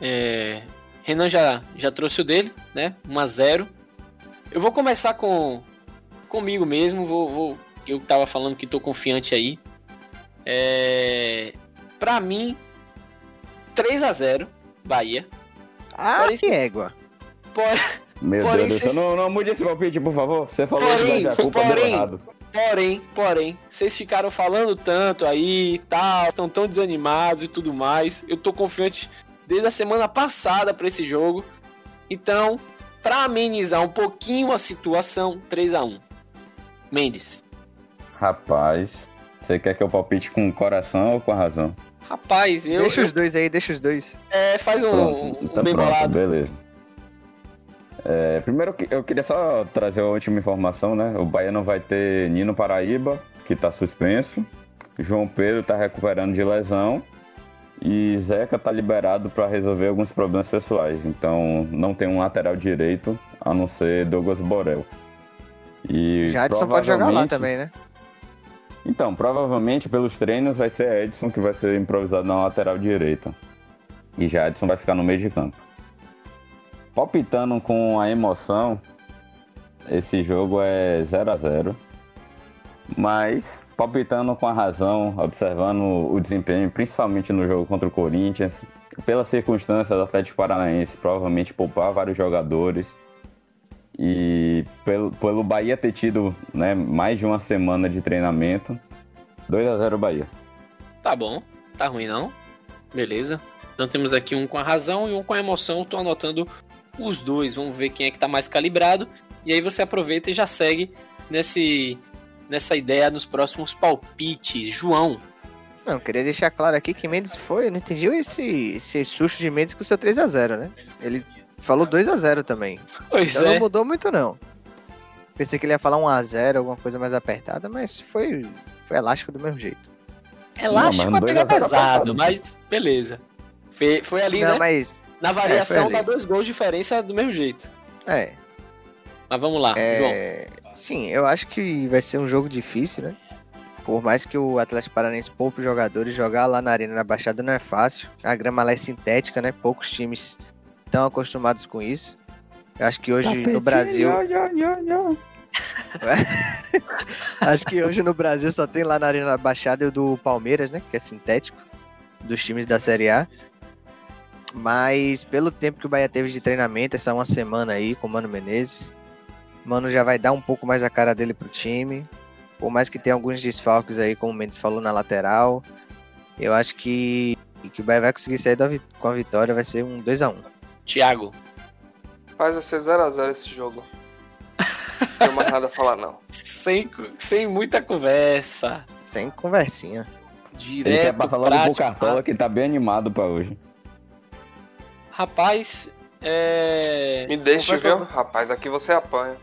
É, Renan já, já trouxe o dele, né? 1 a 0 Eu vou começar com comigo mesmo. Vou, vou- eu tava falando que tô confiante aí. É, pra mim, 3 a 0 Bahia. Ah, Porém, que égua. Pode, Meu Porém, Deus do céu. vocês- Não, não mude esse palpite, por favor. Você falou Porém, que dar culpa porém, errado. Porém, porém, vocês ficaram falando tanto aí e tal, estão tão desanimados e tudo mais. Eu tô confiante desde a semana passada pra esse jogo. Então, pra amenizar um pouquinho a situação, 3 a 1 Mendes. Rapaz, você quer que eu palpite com o coração ou com a razão? Rapaz, eu, deixa eu- os dois aí, deixa os dois. é, faz um, Pronto, um tá bem pronto, bolado. beleza. É, primeiro, eu queria só trazer a última informação, né? O Bahia não vai ter Nino Paraíba, que tá suspenso. João Pedro tá recuperando de lesão. E Zeca tá liberado para resolver alguns problemas pessoais. Então, não tem um lateral direito, a não ser Douglas Borel. E Jadson pode jogar lá também, né? então, provavelmente pelos treinos vai ser Edson que vai ser improvisado na lateral direita. E já Edson vai ficar no meio de campo. Palpitando com a emoção, esse jogo é 0 a 0 Mas, palpitando com a razão, observando o desempenho, principalmente no jogo contra o Corinthians, pelas circunstâncias do Atlético Paranaense provavelmente poupar vários jogadores e pelo, pelo Bahia ter tido né, mais de uma semana de treinamento, 2 a 0 Bahia. Tá bom, tá ruim não. Beleza. Então temos aqui um com a razão e um com a emoção. Tô anotando os dois. Vamos ver quem é que tá mais calibrado. E aí você aproveita e já segue nesse, nessa ideia nos próximos palpites. João. Não, queria deixar claro aqui que Mendes foi. Eu não entendi esse, esse susto de Mendes com o seu 3x0, né? Ele falou 2x0 também. Pois então é. não mudou muito, não. Pensei que ele ia falar 1x0, alguma coisa mais apertada, mas foi, foi elástico do mesmo jeito. Elástico Não, é 2 a 0 pesado, mas beleza. Foi, foi ali, não, né? mas. Na variação ali. dá dois gols de diferença do mesmo jeito. É, Mas vamos lá, João. É, sim, eu acho que vai ser um jogo difícil, né? Por mais que o Atlético Paranaense poupe jogadores, jogar lá na Arena na Baixada não é fácil. A grama lá é sintética, né? Poucos times estão acostumados com isso. Eu acho que hoje no Brasil. acho que hoje no Brasil só tem lá na Arena da Baixada o do Palmeiras, né? Que é sintético. Dos times da Série A. Mas pelo tempo que o Bahia teve de treinamento, essa uma semana aí com o Mano Menezes, Mano já vai dar um pouco mais a cara dele pro time. Por mais que tenha alguns desfalques aí, como o Mendes falou na lateral. Eu acho que, que o Bahia vai conseguir sair com a vitória, vai ser um 2x1. Thiago. Faz vai ser 0x0 esse jogo. Não tenho mais nada a falar, não. Sem, sem muita conversa. Sem conversinha. Ele Direto, quer passar logo pro prático, Cartola, que tá bem animado pra hoje. Rapaz, é... Me deixe, confesso viu? Rapaz, aqui você apanha.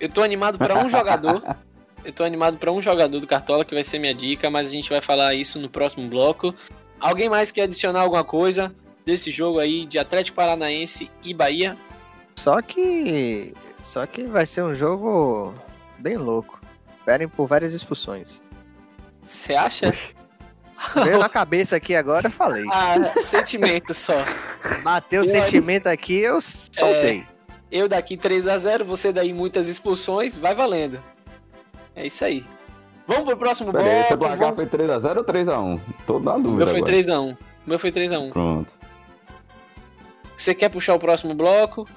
Eu tô animado pra um jogador. Eu tô animado pra um jogador do Cartola que vai ser minha dica, mas a gente vai falar isso no próximo bloco. Alguém mais quer adicionar alguma coisa desse jogo aí de Atlético Paranaense e Bahia? Só que. Só que vai ser um jogo bem louco. Esperem por várias expulsões. Você acha? Veio na cabeça aqui agora, eu falei. Ah, sentimento só. Bateu o sentimento aqui, eu soltei. Eu daqui 3 a 0 você daí muitas expulsões, vai valendo. É isso aí. Vamos pro próximo Pera aí, esse bloco. placar vamos- foi 3x0 ou 3x1? Tô na O dúvida meu foi agora. 3x1. O meu foi 3x1. Pronto. Você quer puxar o próximo bloco?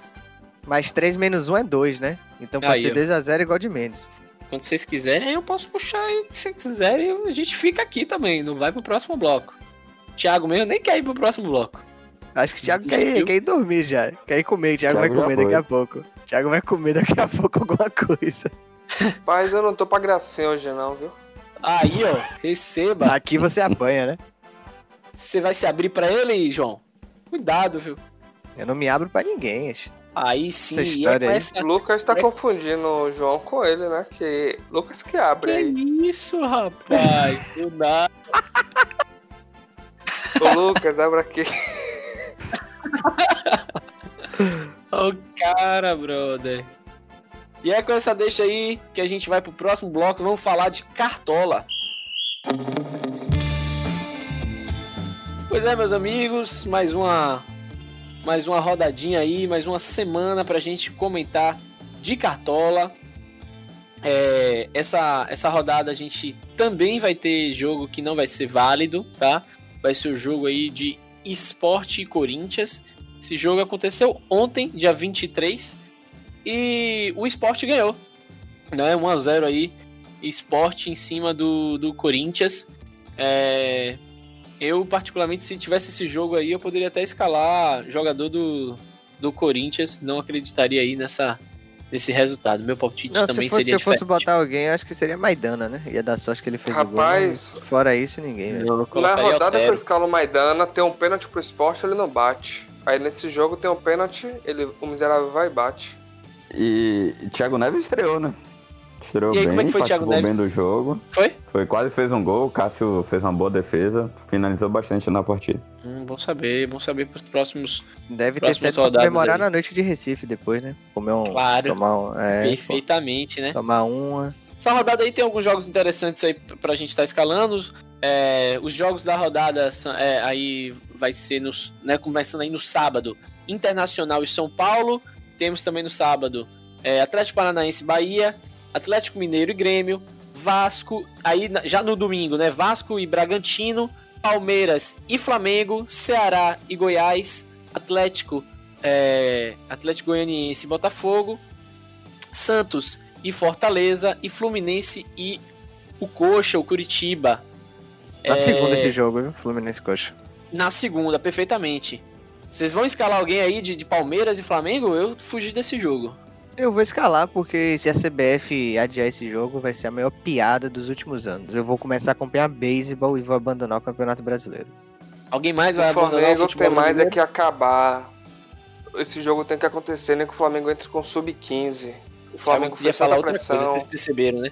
Mas 3 menos 1 é 2, né? Então pode Aí, ser ó. 2x0 igual de Mendes. Quando vocês quiserem, aí eu posso puxar aí. Se vocês quiserem, a gente fica aqui também. Não vai pro próximo bloco. Thiago mesmo nem quer ir pro próximo bloco. Acho que o Thiago quer quer ir dormir já. Quer ir comer. O Thiago, Thiago vai comer foi. daqui a pouco. O Thiago vai comer daqui a pouco alguma coisa. Mas eu não tô pra gracinha hoje, não, viu? Aí, ó, receba. Aqui você apanha, né? Você vai se abrir pra ele, João? Cuidado, viu? Eu não me abro pra ninguém. acho. Aí sim, Essa é história com aí. essa... O Lucas tá É. confundindo o João com ele, né? Que Lucas que abre Que aí. isso, rapaz? Do nada. O Lucas, abre aqui. Ô, cara, brother. E é com essa deixa aí que a gente vai pro próximo bloco. Vamos falar de Cartola. Pois é, meus amigos, mais uma mais uma rodadinha aí, mais uma semana pra gente comentar de Cartola. É, essa, essa rodada a gente também vai ter jogo que não vai ser válido, tá? Vai ser o jogo aí de Esporte e Corinthians. Esse jogo aconteceu ontem, dia 23, e o Sport ganhou, né? 1 a 0 aí, Sport em cima do, do Corinthians. É, eu, particularmente, se tivesse esse jogo aí, eu poderia até escalar jogador do, do Corinthians. Não acreditaria aí nessa, nesse resultado. Meu palpite Não, também se, fosse, se seria eu fosse diferente. botar alguém, eu acho que seria Maidana, né? Ia dar sorte que ele fez Rapaz. o gol. Fora isso, ninguém, velho. Eu Na rodada que eu escalo Maidana, tem um pênalti pro esporte, ele não bate. Aí nesse jogo tem um pênalti, ele, o miserável vai e bate. E Thiago Neves estreou, né? Estreou E aí, bem, como é que foi o Thiago bem do jogo. Foi? Foi quase fez um gol, o Cássio fez uma boa defesa, finalizou bastante na partida. Hum, bom saber, bom saber pros próximos. Deve ter Próximas sido comemorar aí. na noite de Recife depois, né? Comer um. Claro. Tomar, um, é, perfeitamente, né? tomar uma. Essa rodada aí tem alguns jogos interessantes aí pra gente estar escalando. É, os jogos da rodada são- é, aí vai ser nos, né, começando aí no sábado, Internacional e São Paulo. Temos também no sábado é, Atlético Paranaense Bahia, Atlético Mineiro e Grêmio, Vasco, aí já no domingo, né? Vasco e Bragantino, Palmeiras e Flamengo, Ceará e Goiás, Atlético, é, Atlético Goianiense e Botafogo, Santos e Fortaleza, e Fluminense e o Coxa, o Curitiba. Na é... segunda esse jogo, viu? Fluminense Coxa. Na segunda, perfeitamente. Vocês vão escalar alguém aí de, de Palmeiras e Flamengo? Eu fugi desse jogo. Eu vou escalar porque se a CBF adiar esse jogo vai ser a maior piada dos últimos anos. Eu vou começar a acompanhar beisebol e vou abandonar o Campeonato Brasileiro. Alguém mais vai o abandonar Flamengo o futebol tem mais é que acabar. Esse jogo tem que acontecer, nem que o Flamengo entre com sub-15. O Flamengo fez falar outra pressão. coisa, vocês perceberam, né?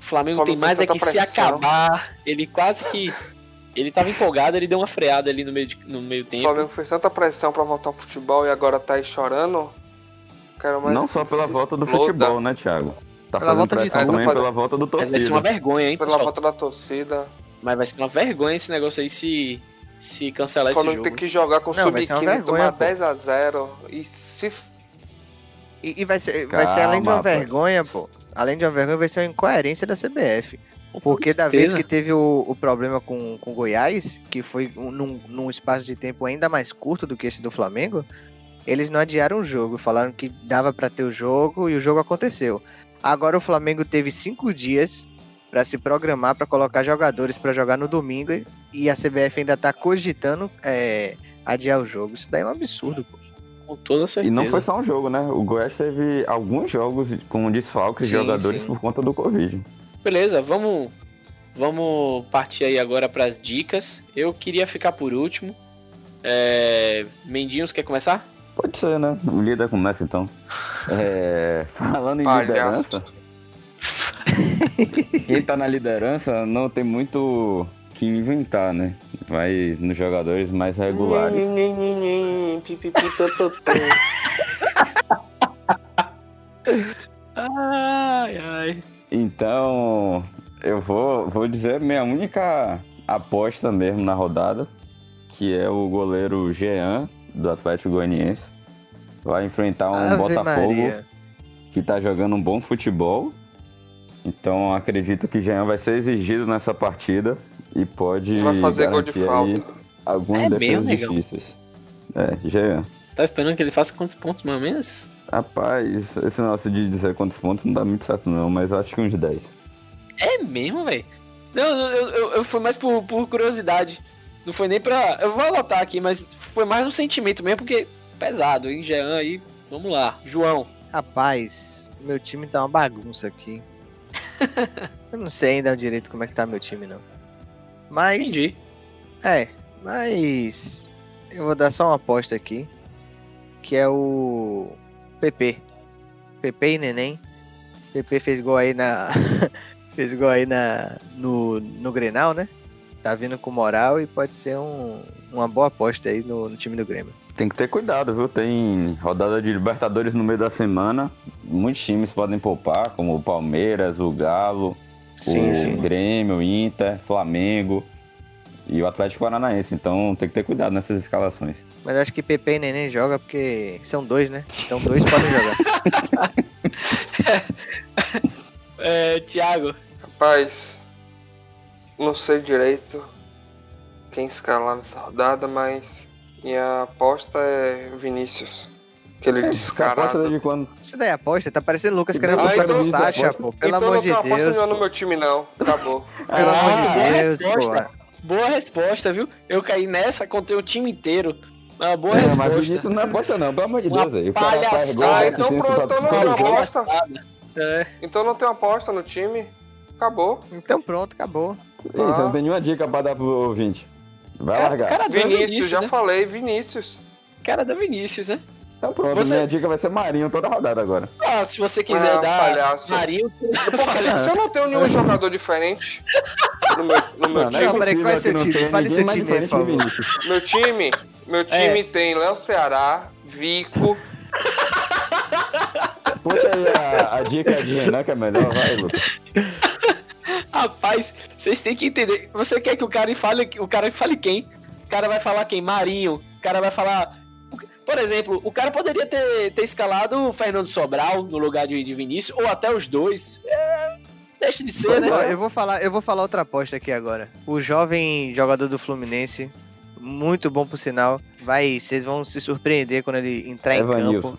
O Flamengo, O Flamengo tem mais é que tanta se pressão. acabar, ele quase que ele tava empolgado, ele deu uma freada ali no meio, de- no meio O tempo. Flamengo fez tanta pressão pra voltar ao futebol e agora tá aí chorando. Mais Não só pela se volta do exploda. futebol, né, Thiago? Tá Pela volta de tudo, também pode- pela volta do Mas vai ser uma torcida. vergonha, hein, Pela pessoal? volta da torcida. Mas vai ser uma vergonha esse negócio aí se, se cancelar O esse Flamengo jogo. tem que jogar com uma sub-15 e vergonha, tomar pô. 10x0. E se. E, e vai, ser, vai ser além de uma Calma, vergonha, pô. Além de uma vergonha, vai ser uma incoerência da CBF. Com Porque da vez que teve o, o problema com o Goiás, que foi um- num, num espaço de tempo ainda mais curto do que esse do Flamengo, eles não adiaram o jogo. Falaram que dava pra ter o jogo e o jogo aconteceu. Agora o Flamengo teve cinco dias pra se programar pra colocar jogadores pra jogar no domingo e- e a CBF ainda tá cogitando é, adiar o jogo. Isso daí é um absurdo, pô. Com toda E certeza. não foi só um jogo, né? O Goiás teve alguns jogos com desfalques de jogadores sim. por conta do Covid. Beleza, vamos, vamos partir aí agora para as dicas. Eu queria ficar por último. É... Mendinhos, quer começar? Pode ser, né? O líder começa então. É, falando em Palhaço. liderança, quem tá na liderança não tem muito que inventar, né? Vai nos jogadores mais regulares. Ai, ai. Então, eu vou, vou dizer minha única aposta mesmo na rodada, que é o goleiro Jean, do Atlético Goianiense. Vai enfrentar um Ave Botafogo Maria. que tá jogando um bom futebol. Então acredito que Jean vai ser exigido nessa partida e pode Vai fazer gol de falta. algumas É defesas difíceis. É, Jean. Tá esperando que ele faça quantos pontos mais ou menos? Rapaz, esse negócio de dizer quantos pontos não dá muito certo não, mas eu acho que uns 10. É mesmo, velho? Não, eu, eu, eu fui mais por, por curiosidade. Não foi nem pra. Eu vou anotar aqui, mas foi mais no sentimento mesmo, porque pesado, hein, Jean aí. Vamos lá, João. Rapaz, meu time tá uma bagunça aqui. Eu não sei ainda direito como é que tá meu time, não. Mas. Entendi. É, mas. Eu vou dar só uma aposta aqui. Que é o. PP. PP e Neném. PP fez gol aí na. fez gol aí na. No, no Grenal, né? Tá vindo com moral e pode ser um, uma boa aposta aí no, no time do Grêmio. Tem que ter cuidado, viu? Tem rodada de Libertadores no meio da semana. Muitos times podem poupar, como o Palmeiras, o Galo, Sim, o sim. Grêmio, o Inter, Flamengo e o Atlético Paranaense. Então tem que ter cuidado nessas escalações. Mas acho que PP e Neném joga porque são dois, né? Então dois podem jogar. É, Thiago. Rapaz, não sei direito quem escalar nessa rodada, mas minha aposta é Vinícius. Aquele Você aposta descarado. desde quando? Isso daí é aposta, tá parecendo Lucas querendo Ah, apostar então no você Sacha, aposta? pô. Pelo então amor não de tenho aposta Deus. nenhuma Pô. no meu time, não. Acabou. Pelo Ah, amor de boa Deus, resposta. pô. Boa resposta, viu? Eu caí nessa, contei o time inteiro. Uma boa É, mas resposta. Vinícius não é aposta não, pelo amor de Deus aí. Palhaçada. Então pronto, então não tem jogo. aposta. É. Então não tenho aposta no time. Acabou. Então pronto, acabou. Isso, eu não tem nenhuma dica pra dar pro ouvinte. Vai Cara, largar. cara Vinícius, Vinícius, já né? falei, Vinícius. Cara da Vinícius, né? Então pronto, Você- minha dica vai ser Marinho toda rodada agora. Ah, se você quiser Ah, dar palhaço. Marinho, Se eu não tenho nenhum jogador diferente no meu, no meu Não, time, Não, peraí, qual é possível seu que não time? tenha Fale ninguém seu time aí, diferente por do favor. Vinícius. meu time, meu É. time tem Léo Ceará, Vico, Puxa aí a, a dica de Renan, que é melhor, vai, Lucas. Rapaz, vocês têm que entender. Você quer que o cara fale, o cara fale quem? O cara vai falar quem? Marinho. O cara vai falar. Por exemplo, o cara poderia ter, ter escalado o Fernando Sobral no lugar de, de Vinícius, ou até os dois. É, deixa de ser, Pois né? eu vou falar, eu vou falar outra aposta aqui agora. O jovem jogador do Fluminense, muito bom por sinal, vai, vocês vão se surpreender quando ele entrar em campo.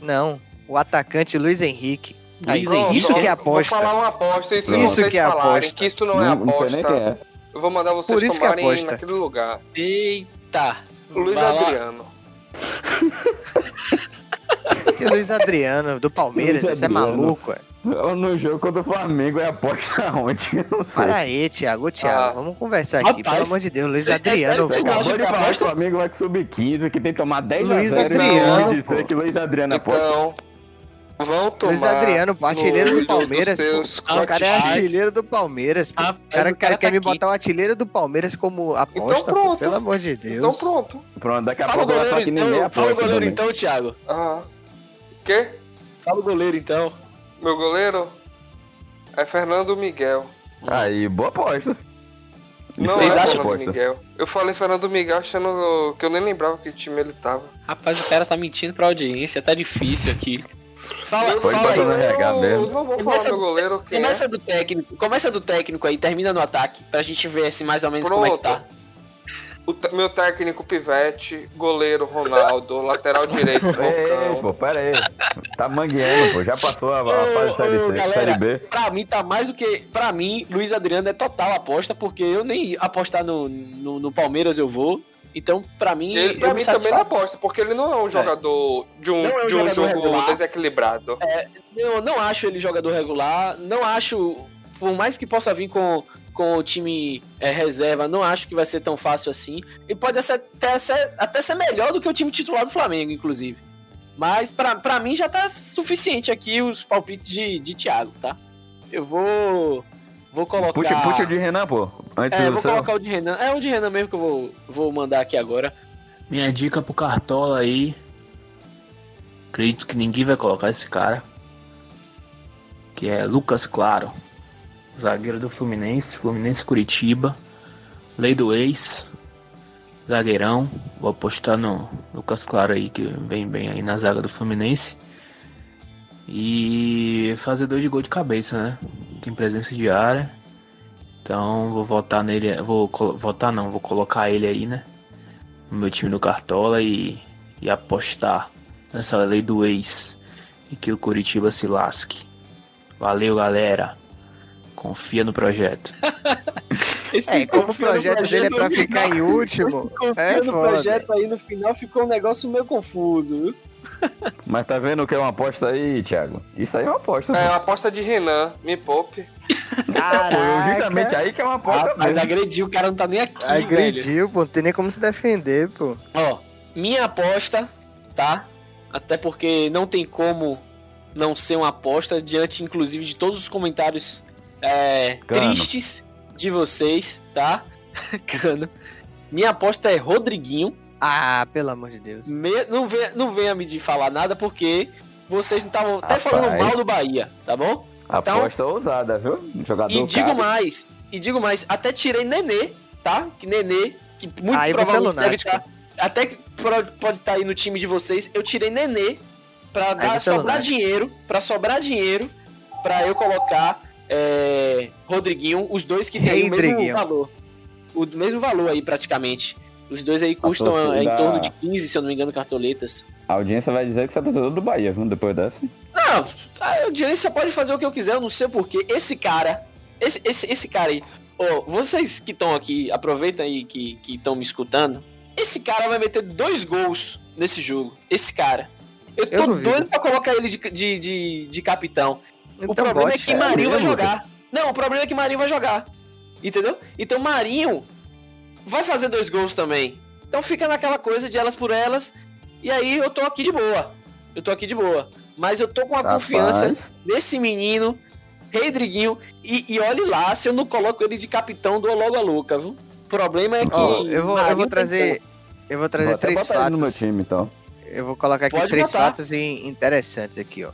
Não, o atacante Luiz Henrique. Aí, Henrique. isso que é Vou aposta. falar uma aposta, e se Pronto. vocês Isso que é falarem aposta. que isso não é Não, não sei aposta, nem quem é. eu vou mandar vocês Por isso que é tomarem aposta. naquele lugar. Eita! Luiz. Adriano. Que Luiz Adriano, do Palmeiras, Luiz esse é Adriano. maluco, é. No jogo contra o Flamengo é aposta onde? Não. Para aí, Thiago, Thiago, Ah. vamos conversar aqui, Rapaz, pelo amor de Deus. Luiz é Adriano, Você acabou de falar que o? Flamengo vai com sub-15, que tem que tomar 10 Luiz a 0 Adriano, e dizer pô. que Luiz Adriano é aposta. Então, vão tomar. Luiz Adriano, pô, artilheiro do Palmeiras. pô. O cara é artilheiro do Palmeiras, pô. Rapaz, O cara, o cara quer tá me aqui. botar o artilheiro do Palmeiras como aposta, pô, pronto. pelo amor de Deus. Então pronto. Pronto, daqui a Fala o pouco goleiro nem então, aposta. fala o goleiro também. então, Thiago. Ah. Quê? Fala o goleiro então. Meu goleiro é Fernando Miguel. Aí, boa aposta. Não Vocês é acham- Fernando aposta. Miguel. Eu falei Fernando Miguel achando que eu nem lembrava que time ele tava. Rapaz, o cara tá mentindo pra audiência, tá difícil aqui. Fala, Foi fala aí. RH mesmo. Eu não vou falar Começa- meu goleiro quem Começa é. do técnico, começa do técnico aí, termina no ataque, pra gente ver se mais ou menos como é que Pronto. tá. O meu técnico Pivete, goleiro Ronaldo, lateral direito Ei, pô, pera aí. Tá mangueando, pô. Já passou a, a fase Ô, série, C, galera, série B. Pra mim tá mais do que. Pra mim, Luiz Adriano é total aposta, porque eu nem apostar no, no, no Palmeiras eu vou. Então, pra mim, Ele pra mim também não aposta, porque ele não é um jogador de um, é um de um jogo regular. desequilibrado. Eu não acho ele jogador regular, não acho, por mais que possa vir com, com o time é, reserva, não acho que vai ser tão fácil assim. E pode até ser, até ser melhor do que o time titular do Flamengo, inclusive. Mas pra, pra mim já tá suficiente aqui os palpites de, de Thiago, tá? Eu vou. Vou colocar. Puxa, puxa o de Renan, pô. Antes É, vou colocar o de Renan. É o de Renan mesmo que eu vou, vou mandar aqui agora. Minha dica pro Cartola aí. Acredito que ninguém vai colocar esse cara. Que é Lucas Claro. Zagueiro do Fluminense. Fluminense Curitiba. Lei do ex. Zagueirão. Vou apostar no Lucas Claro aí, que vem bem aí na zaga do Fluminense. E fazedor de gol de cabeça, né? Tem presença de área. Então vou votar nele. Vou votar não, vou colocar ele aí, né? no meu time do Cartola e, e apostar nessa lei do ex e que o Curitiba se lasque. Valeu, galera. Confia no projeto. Esse É, como o no projeto dele é pra ficar em último, esse confia é no foda. projeto aí no final ficou um negócio meio confuso, viu? Mas tá vendo o que é uma aposta aí, Thiago? Isso aí é uma aposta. É, pô. a aposta de Renan, me poupe. Pô, Caraca, justamente aí que é uma aposta Ah, mas agrediu, o cara não tá nem aqui, velho. agrediu, pô, não tem nem como se defender, pô. Ó, minha aposta, tá? Até porque não tem como não ser uma aposta, diante inclusive de todos os comentários é, tristes de vocês, tá? Cano. Minha aposta é Rodriguinho. Ah, pelo amor de Deus. Me- não, venha, não venha me de falar nada, porque vocês não estavam até falando mal do Bahia, tá bom? Então- Aposta ousada, viu? Jogador E digo caro. mais, e digo mais, até tirei Nenê, tá? Que Nenê, que muito Aí você é provavelmente deve estar. Até que pode estar aí no time de vocês. Eu tirei Nenê pra dar, é sobrar dinheiro, pra sobrar dinheiro, pra eu colocar é, Rodriguinho, os dois que tem o mesmo valor. O mesmo valor aí, praticamente. Os dois aí custam torcida- é, em torno de 15, se eu não me engano, cartoletas. A audiência vai dizer que você é torcedor do Bahia, viu? Depois dessa. Não, a audiência pode fazer o que eu quiser, eu não sei porquê. Esse cara, esse, esse, esse cara aí, ô, vocês que estão aqui, aproveitam aí que estão me escutando. Esse cara vai meter dois gols nesse jogo. Esse cara. Eu tô Eu doido pra colocar ele de, de, de, de capitão. o Então problema bote. é que Marinho vai jogar. Não, o problema é que Marinho vai jogar. Entendeu? Então Marinho vai fazer dois gols também. Então fica naquela coisa de elas por elas. E aí eu tô aqui de boa. Eu tô aqui de boa. Mas eu tô com a Rapaz, confiança nesse menino, Rodriguinho. E, e olhe lá se eu não coloco ele de capitão do Logo a Luca, viu? O problema é que. Ó, eu vou, eu vou trazer. como. Eu vou Vou trazer até três ele no meu fatos. time, então. Eu vou colocar aqui Pode três botar. fatos in- interessantes aqui, ó.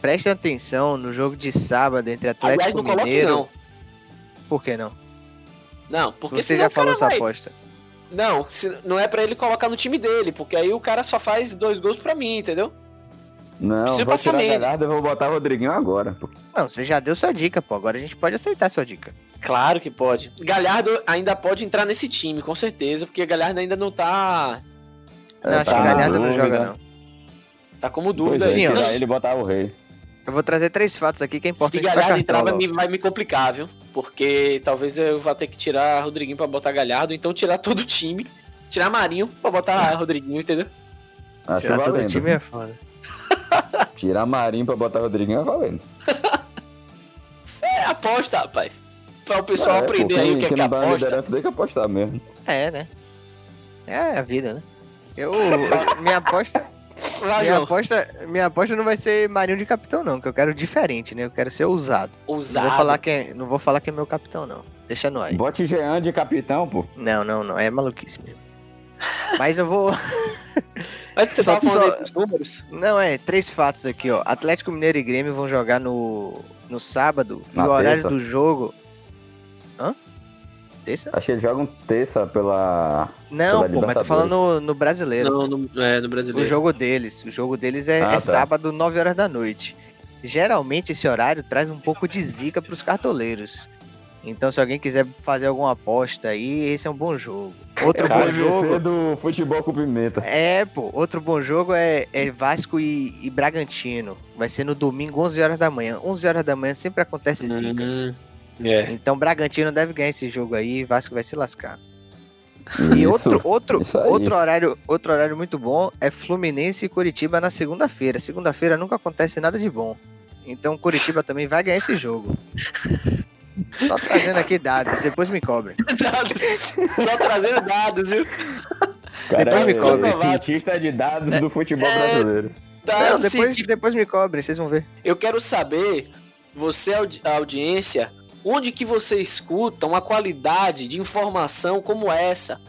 Preste atenção no jogo de sábado entre Aliás, Atlético não coloque Mineiro. não. Por que não? Não, porque Você já o falou sua vai- aposta. Não, se- não é pra ele colocar no time dele, porque aí o cara só faz dois gols pra mim, entendeu? Não, Precisa vou passar tirar. Galhardo e vou botar Rodriguinho agora. pô. Não, você já deu sua dica, pô. Agora a gente pode aceitar sua dica. Claro que pode. Galhardo ainda pode entrar nesse time, com certeza, porque Galhardo ainda não tá. Não, É, acho tá que Galhardo não joga, não. Tá como Pois dúvida. é, Sim, ó. tirar ele botar o rei. Eu vou trazer três fatos aqui que é Se importante pra Galhardo entrar, vai me, vai me complicar, viu? Porque talvez eu vá ter que tirar Rodriguinho pra botar Galhardo, então tirar todo o time, tirar Marinho pra botar Rodriguinho, entendeu? Acho Tirar todo o valendo. time é foda. Tirar Marinho pra botar Rodriguinho é valendo. Isso é aposta, rapaz. Pra o pessoal É, pô, aprender aí quem- o que é que é não tá aposta. liderança tem que apostar mesmo. É, né? É a vida, né? Eu. minha aposta. Vai, Minha João. aposta, minha aposta não vai ser Marinho de capitão, não, que eu quero diferente, né? Eu quero ser ousado. Não Ousado. vou falar que é, não vou falar que é meu capitão, não. Deixa no aí. Bote Jean de capitão, pô. Não, não, não. É maluquice mesmo. Mas eu vou. Mas você Só tava que falando só- números? Não, é, três fatos aqui, ó. Atlético Mineiro e Grêmio vão jogar no, no sábado. Na e o horário terça? do jogo. Terça? Acho que eles jogam terça pela. Não, Pela pô, mas tô Libertadores. falando no, no brasileiro. Não, no, é, no O brasileiro. jogo deles. O jogo deles é, Ah, é tá. sábado, 9 horas da noite. Geralmente esse horário traz um pouco de zica pros cartoleiros. Então, se alguém quiser fazer alguma aposta aí, esse é um bom jogo. Outro Cara, bom jogo. do futebol com pimenta. É, pô, outro bom jogo é, é Vasco e, e Bragantino. Vai ser no domingo, 11 horas da manhã. 11 horas da manhã sempre acontece zica. Hum, é. Então, Bragantino deve ganhar esse jogo aí, Vasco vai se lascar. Isso. E outro, outro, outro, horário, outro horário muito bom é Fluminense e Curitiba na segunda-feira. Segunda-feira nunca acontece nada de bom. Então, Curitiba também vai ganhar esse jogo. Só trazendo aqui dados, depois me cobrem. Só trazendo dados, viu? Cara, Depois me cobra. é cientista de dados do futebol É. brasileiro. Não, Dados depois, depois me cobrem, vocês vão ver. Eu quero saber, você audi- a audiência, onde que você escuta uma qualidade de informação como essa?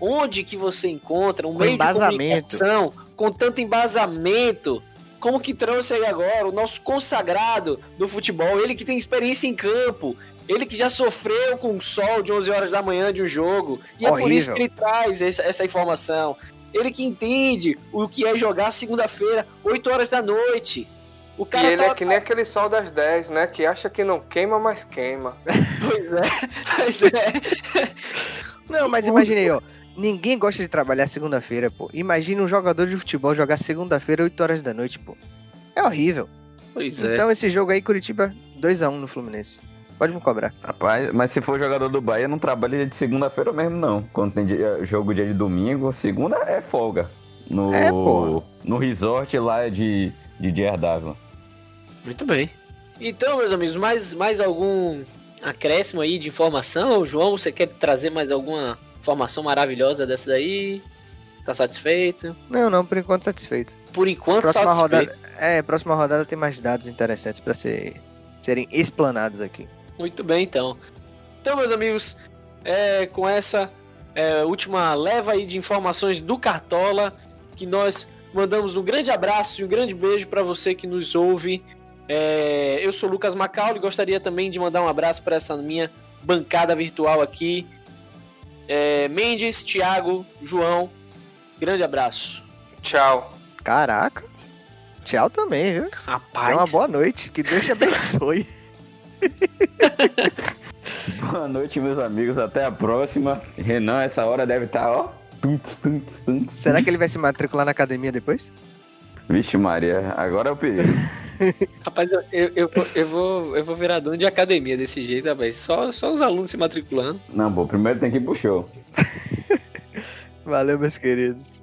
Onde que você encontra um Com meio embasamento. de comunicação com tanto embasamento? Como que trouxe aí agora o nosso consagrado do futebol, ele que tem experiência em campo, ele que já sofreu com o sol de 11 horas da manhã de um jogo, e é por isso Horrível. que ele traz essa, essa informação. Ele que entende o que é jogar segunda-feira, 8 horas da noite. O E cara ele tá é que nem aquele sol das 10, né? Que acha que não queima, mas queima. Pois é, pois é. Não, mas imaginei, ó. Ninguém gosta de trabalhar segunda-feira, pô. Imagina um jogador de futebol jogar segunda-feira, 8 horas da noite, pô. É horrível. Pois é. Então esse jogo aí, Curitiba, 2x1 no Fluminense. Pode me cobrar. Rapaz, mas se for jogador do Bahia, não trabalha de segunda-feira mesmo, não. Quando tem dia- jogo dia de domingo, segunda é folga. No, É, no resort lá de, de Dias d'Ávila. Muito bem. Então, meus amigos, mais, mais algum acréscimo aí de informação? João, você quer trazer mais alguma informação maravilhosa dessa daí? Tá satisfeito? Não, não, por enquanto satisfeito. Por enquanto, Próxima satisfeito. rodada, é, próxima rodada tem mais dados interessantes pra ser, serem explanados aqui. Muito bem, então. Então, meus amigos, é, com essa é, última leva aí de informações do Cartola, que nós mandamos um grande abraço e um grande beijo para você que nos ouve. É, eu sou o Lucas Macaulay, gostaria também de mandar um abraço para essa minha bancada virtual aqui. É, Mendes, Thiago, João, grande abraço. Tchau. Caraca. Tchau também, viu? Rapaz, Tenha uma boa noite. Que Deus te abençoe. Boa noite, meus amigos. Até a próxima. Renan, essa hora deve estar, ó. Tunts, tunts. Será que ele vai se matricular na academia depois? Vixe, Maria, agora é o perigo. rapaz eu, eu, eu, vou- eu vou, eu vou virar dono de academia desse jeito, rapaz. Só, só os alunos se matriculando. Não, pô, primeiro tem que ir pro show. Valeu, meus queridos.